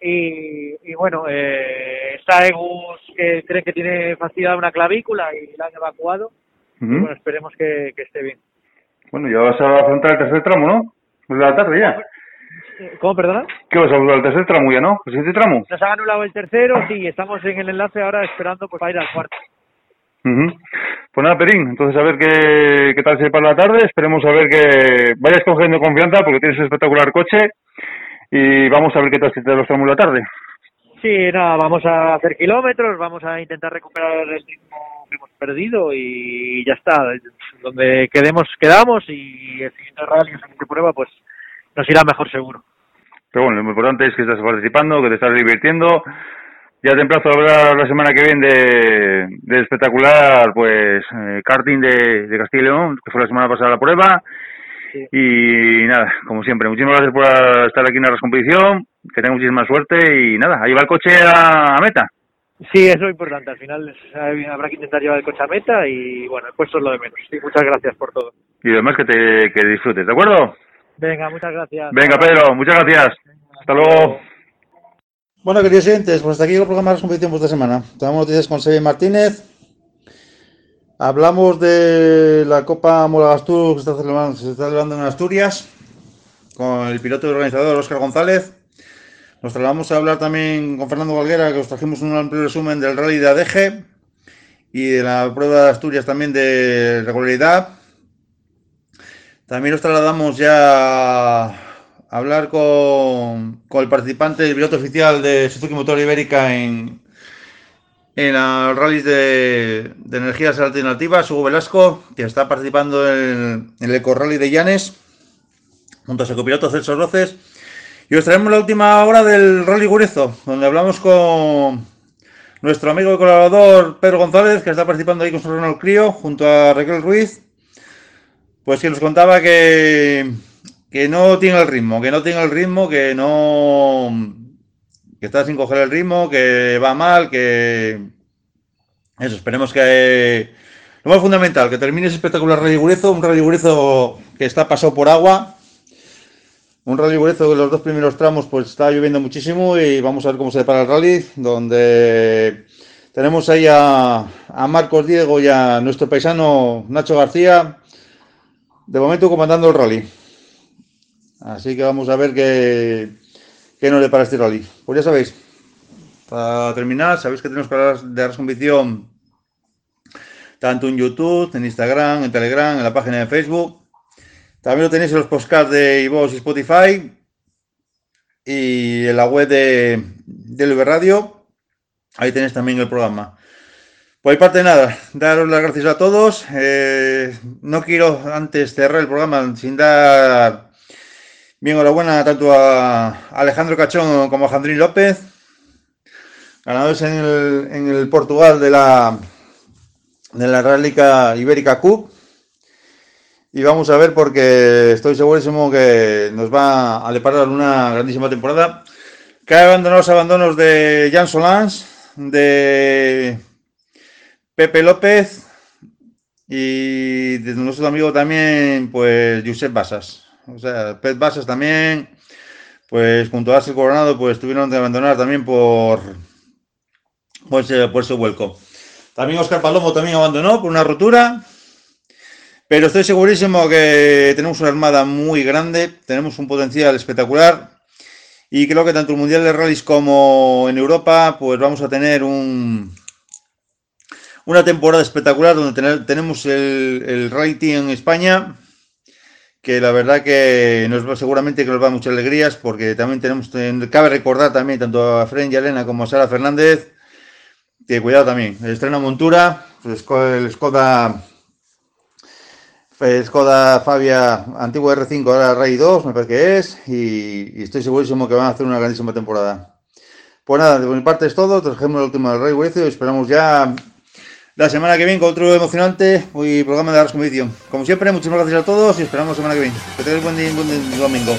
Y, y bueno, eh, está Egus que cree que tiene fastidiada una clavícula y la han evacuado. Y bueno, esperemos que, que esté bien. Bueno, ya vas a afrontar el tercer tramo, ¿no? Es la tarde ya. ¿Cómo, perdona? ¿Qué vas a afrontar el tercer tramo ya, no? ¿El siguiente tramo? Nos han anulado el tercero, sí, estamos en el enlace ahora esperando pues, para ir al cuarto. Ujú. Pues nada, Perín, entonces a ver qué, qué tal se para la tarde. Esperemos a ver que vayas cogiendo confianza porque tienes un espectacular coche y vamos a ver qué tal se te los tramos la tarde. Sí, nada, vamos a hacer kilómetros, vamos a intentar recuperar el ritmo que hemos perdido y ya está. Donde quedemos, quedamos y el siguiente rally, la siguiente prueba, pues nos irá mejor seguro. Pero bueno, lo importante es que estás participando, que te estás divirtiendo. Ya te emplazo a hablar la semana que viene de, de espectacular pues eh, karting de, de Castilla y León, que fue la semana pasada la prueba. Y nada, como siempre, muchísimas gracias por estar aquí en la competición, que tengas muchísima suerte y nada, ahí va el coche a, a meta. Sí, eso es importante. Al final habrá que intentar llevar el coche a meta y bueno, el puesto es lo de menos. Sí, muchas gracias por todo. Y además que te que disfrutes, ¿de acuerdo? Venga, muchas gracias. Venga, Pedro, muchas gracias. Hasta luego. Bueno, queridos oyentes, pues hasta aquí el programa de las competiciones de esta semana. Tenemos noticias con Sebi Martínez. Hablamos de la Copa Molagastur que se está celebrando, en Asturias con el piloto y organizador Óscar González. Nos trasladamos a hablar también con Fernando Valguera, que os trajimos un amplio resumen del rally de ADG y de la prueba de Asturias también de regularidad. También nos trasladamos ya a hablar con, con el participante, el piloto oficial de Suzuki Motor Ibérica en, en los rallies de, energías alternativas, Hugo Velasco, que está participando en, en el Eco Rally de Llanes, junto a su copiloto Celso Roces. Y os traemos la última hora del Rally Gurezo, donde hablamos con nuestro amigo y colaborador Pedro González, que está participando ahí con su Renault Clio, junto a Raquel Ruiz. Pues que nos contaba que, que no tiene el ritmo, que no tiene el ritmo, que no. Que está sin coger el ritmo, que va mal, que, eso, esperemos que lo más fundamental, que termine ese espectacular Rally Gurezo, un Rally Gurezo que está pasado por agua, un Rally Gurezo que los dos primeros tramos pues está lloviendo muchísimo y vamos a ver cómo se depara el rally, donde tenemos ahí a, a Marcos Diego y a nuestro paisano Nacho García, de momento comandando el rally. Así que vamos a ver qué, qué nos depara este rally. Pues ya sabéis, para terminar, sabéis que tenemos canales de Convicción tanto en YouTube, en Instagram, en Telegram, en la página de Facebook. También lo tenéis en los podcasts de iVoox y Spotify y en la web de, de LV Radio. Ahí tenéis también el programa. Por mi parte, nada, daros las gracias a todos. Eh, no quiero antes cerrar el programa sin dar bien enhorabuena tanto a Alejandro Cachón como a Jandrín López, ganadores en el, en el Portugal de la, de la Rálica Ibérica Cup. Y vamos a ver porque estoy segurísimo que nos va a deparar una grandísima temporada. Que ha abandonado los abandonos de Jan Solans, de Pepe López y de nuestro amigo también, pues Josep Basas. O sea, Pet Basas también, pues junto a Axel Coronado, pues tuvieron que abandonar también por, ese, por ese vuelco. También Oscar Palomo también abandonó por una rotura. Pero estoy segurísimo que tenemos una armada muy grande, tenemos un potencial espectacular y creo que tanto el Mundial de Rallys como en Europa pues vamos a tener un, una temporada espectacular donde tenemos el, el rating en España que la verdad que nos va, seguramente que nos va muchas alegrías porque también tenemos, ten- cabe recordar también tanto a Fren y a Elena como a Sara Fernández que cuidado también, el estreno montura, el Skoda el Skoda Fabia antiguo R5, ahora Ray 2, me parece que es, y, estoy segurísimo que van a hacer una grandísima temporada. Pues nada, de mi parte es todo, trajemos el último del Rey Huecio y esperamos ya la semana que viene con otro emocionante y programa de Arras Competición. Como siempre, muchísimas gracias a todos y esperamos la semana que viene. Que tengáis buen día buen domingo.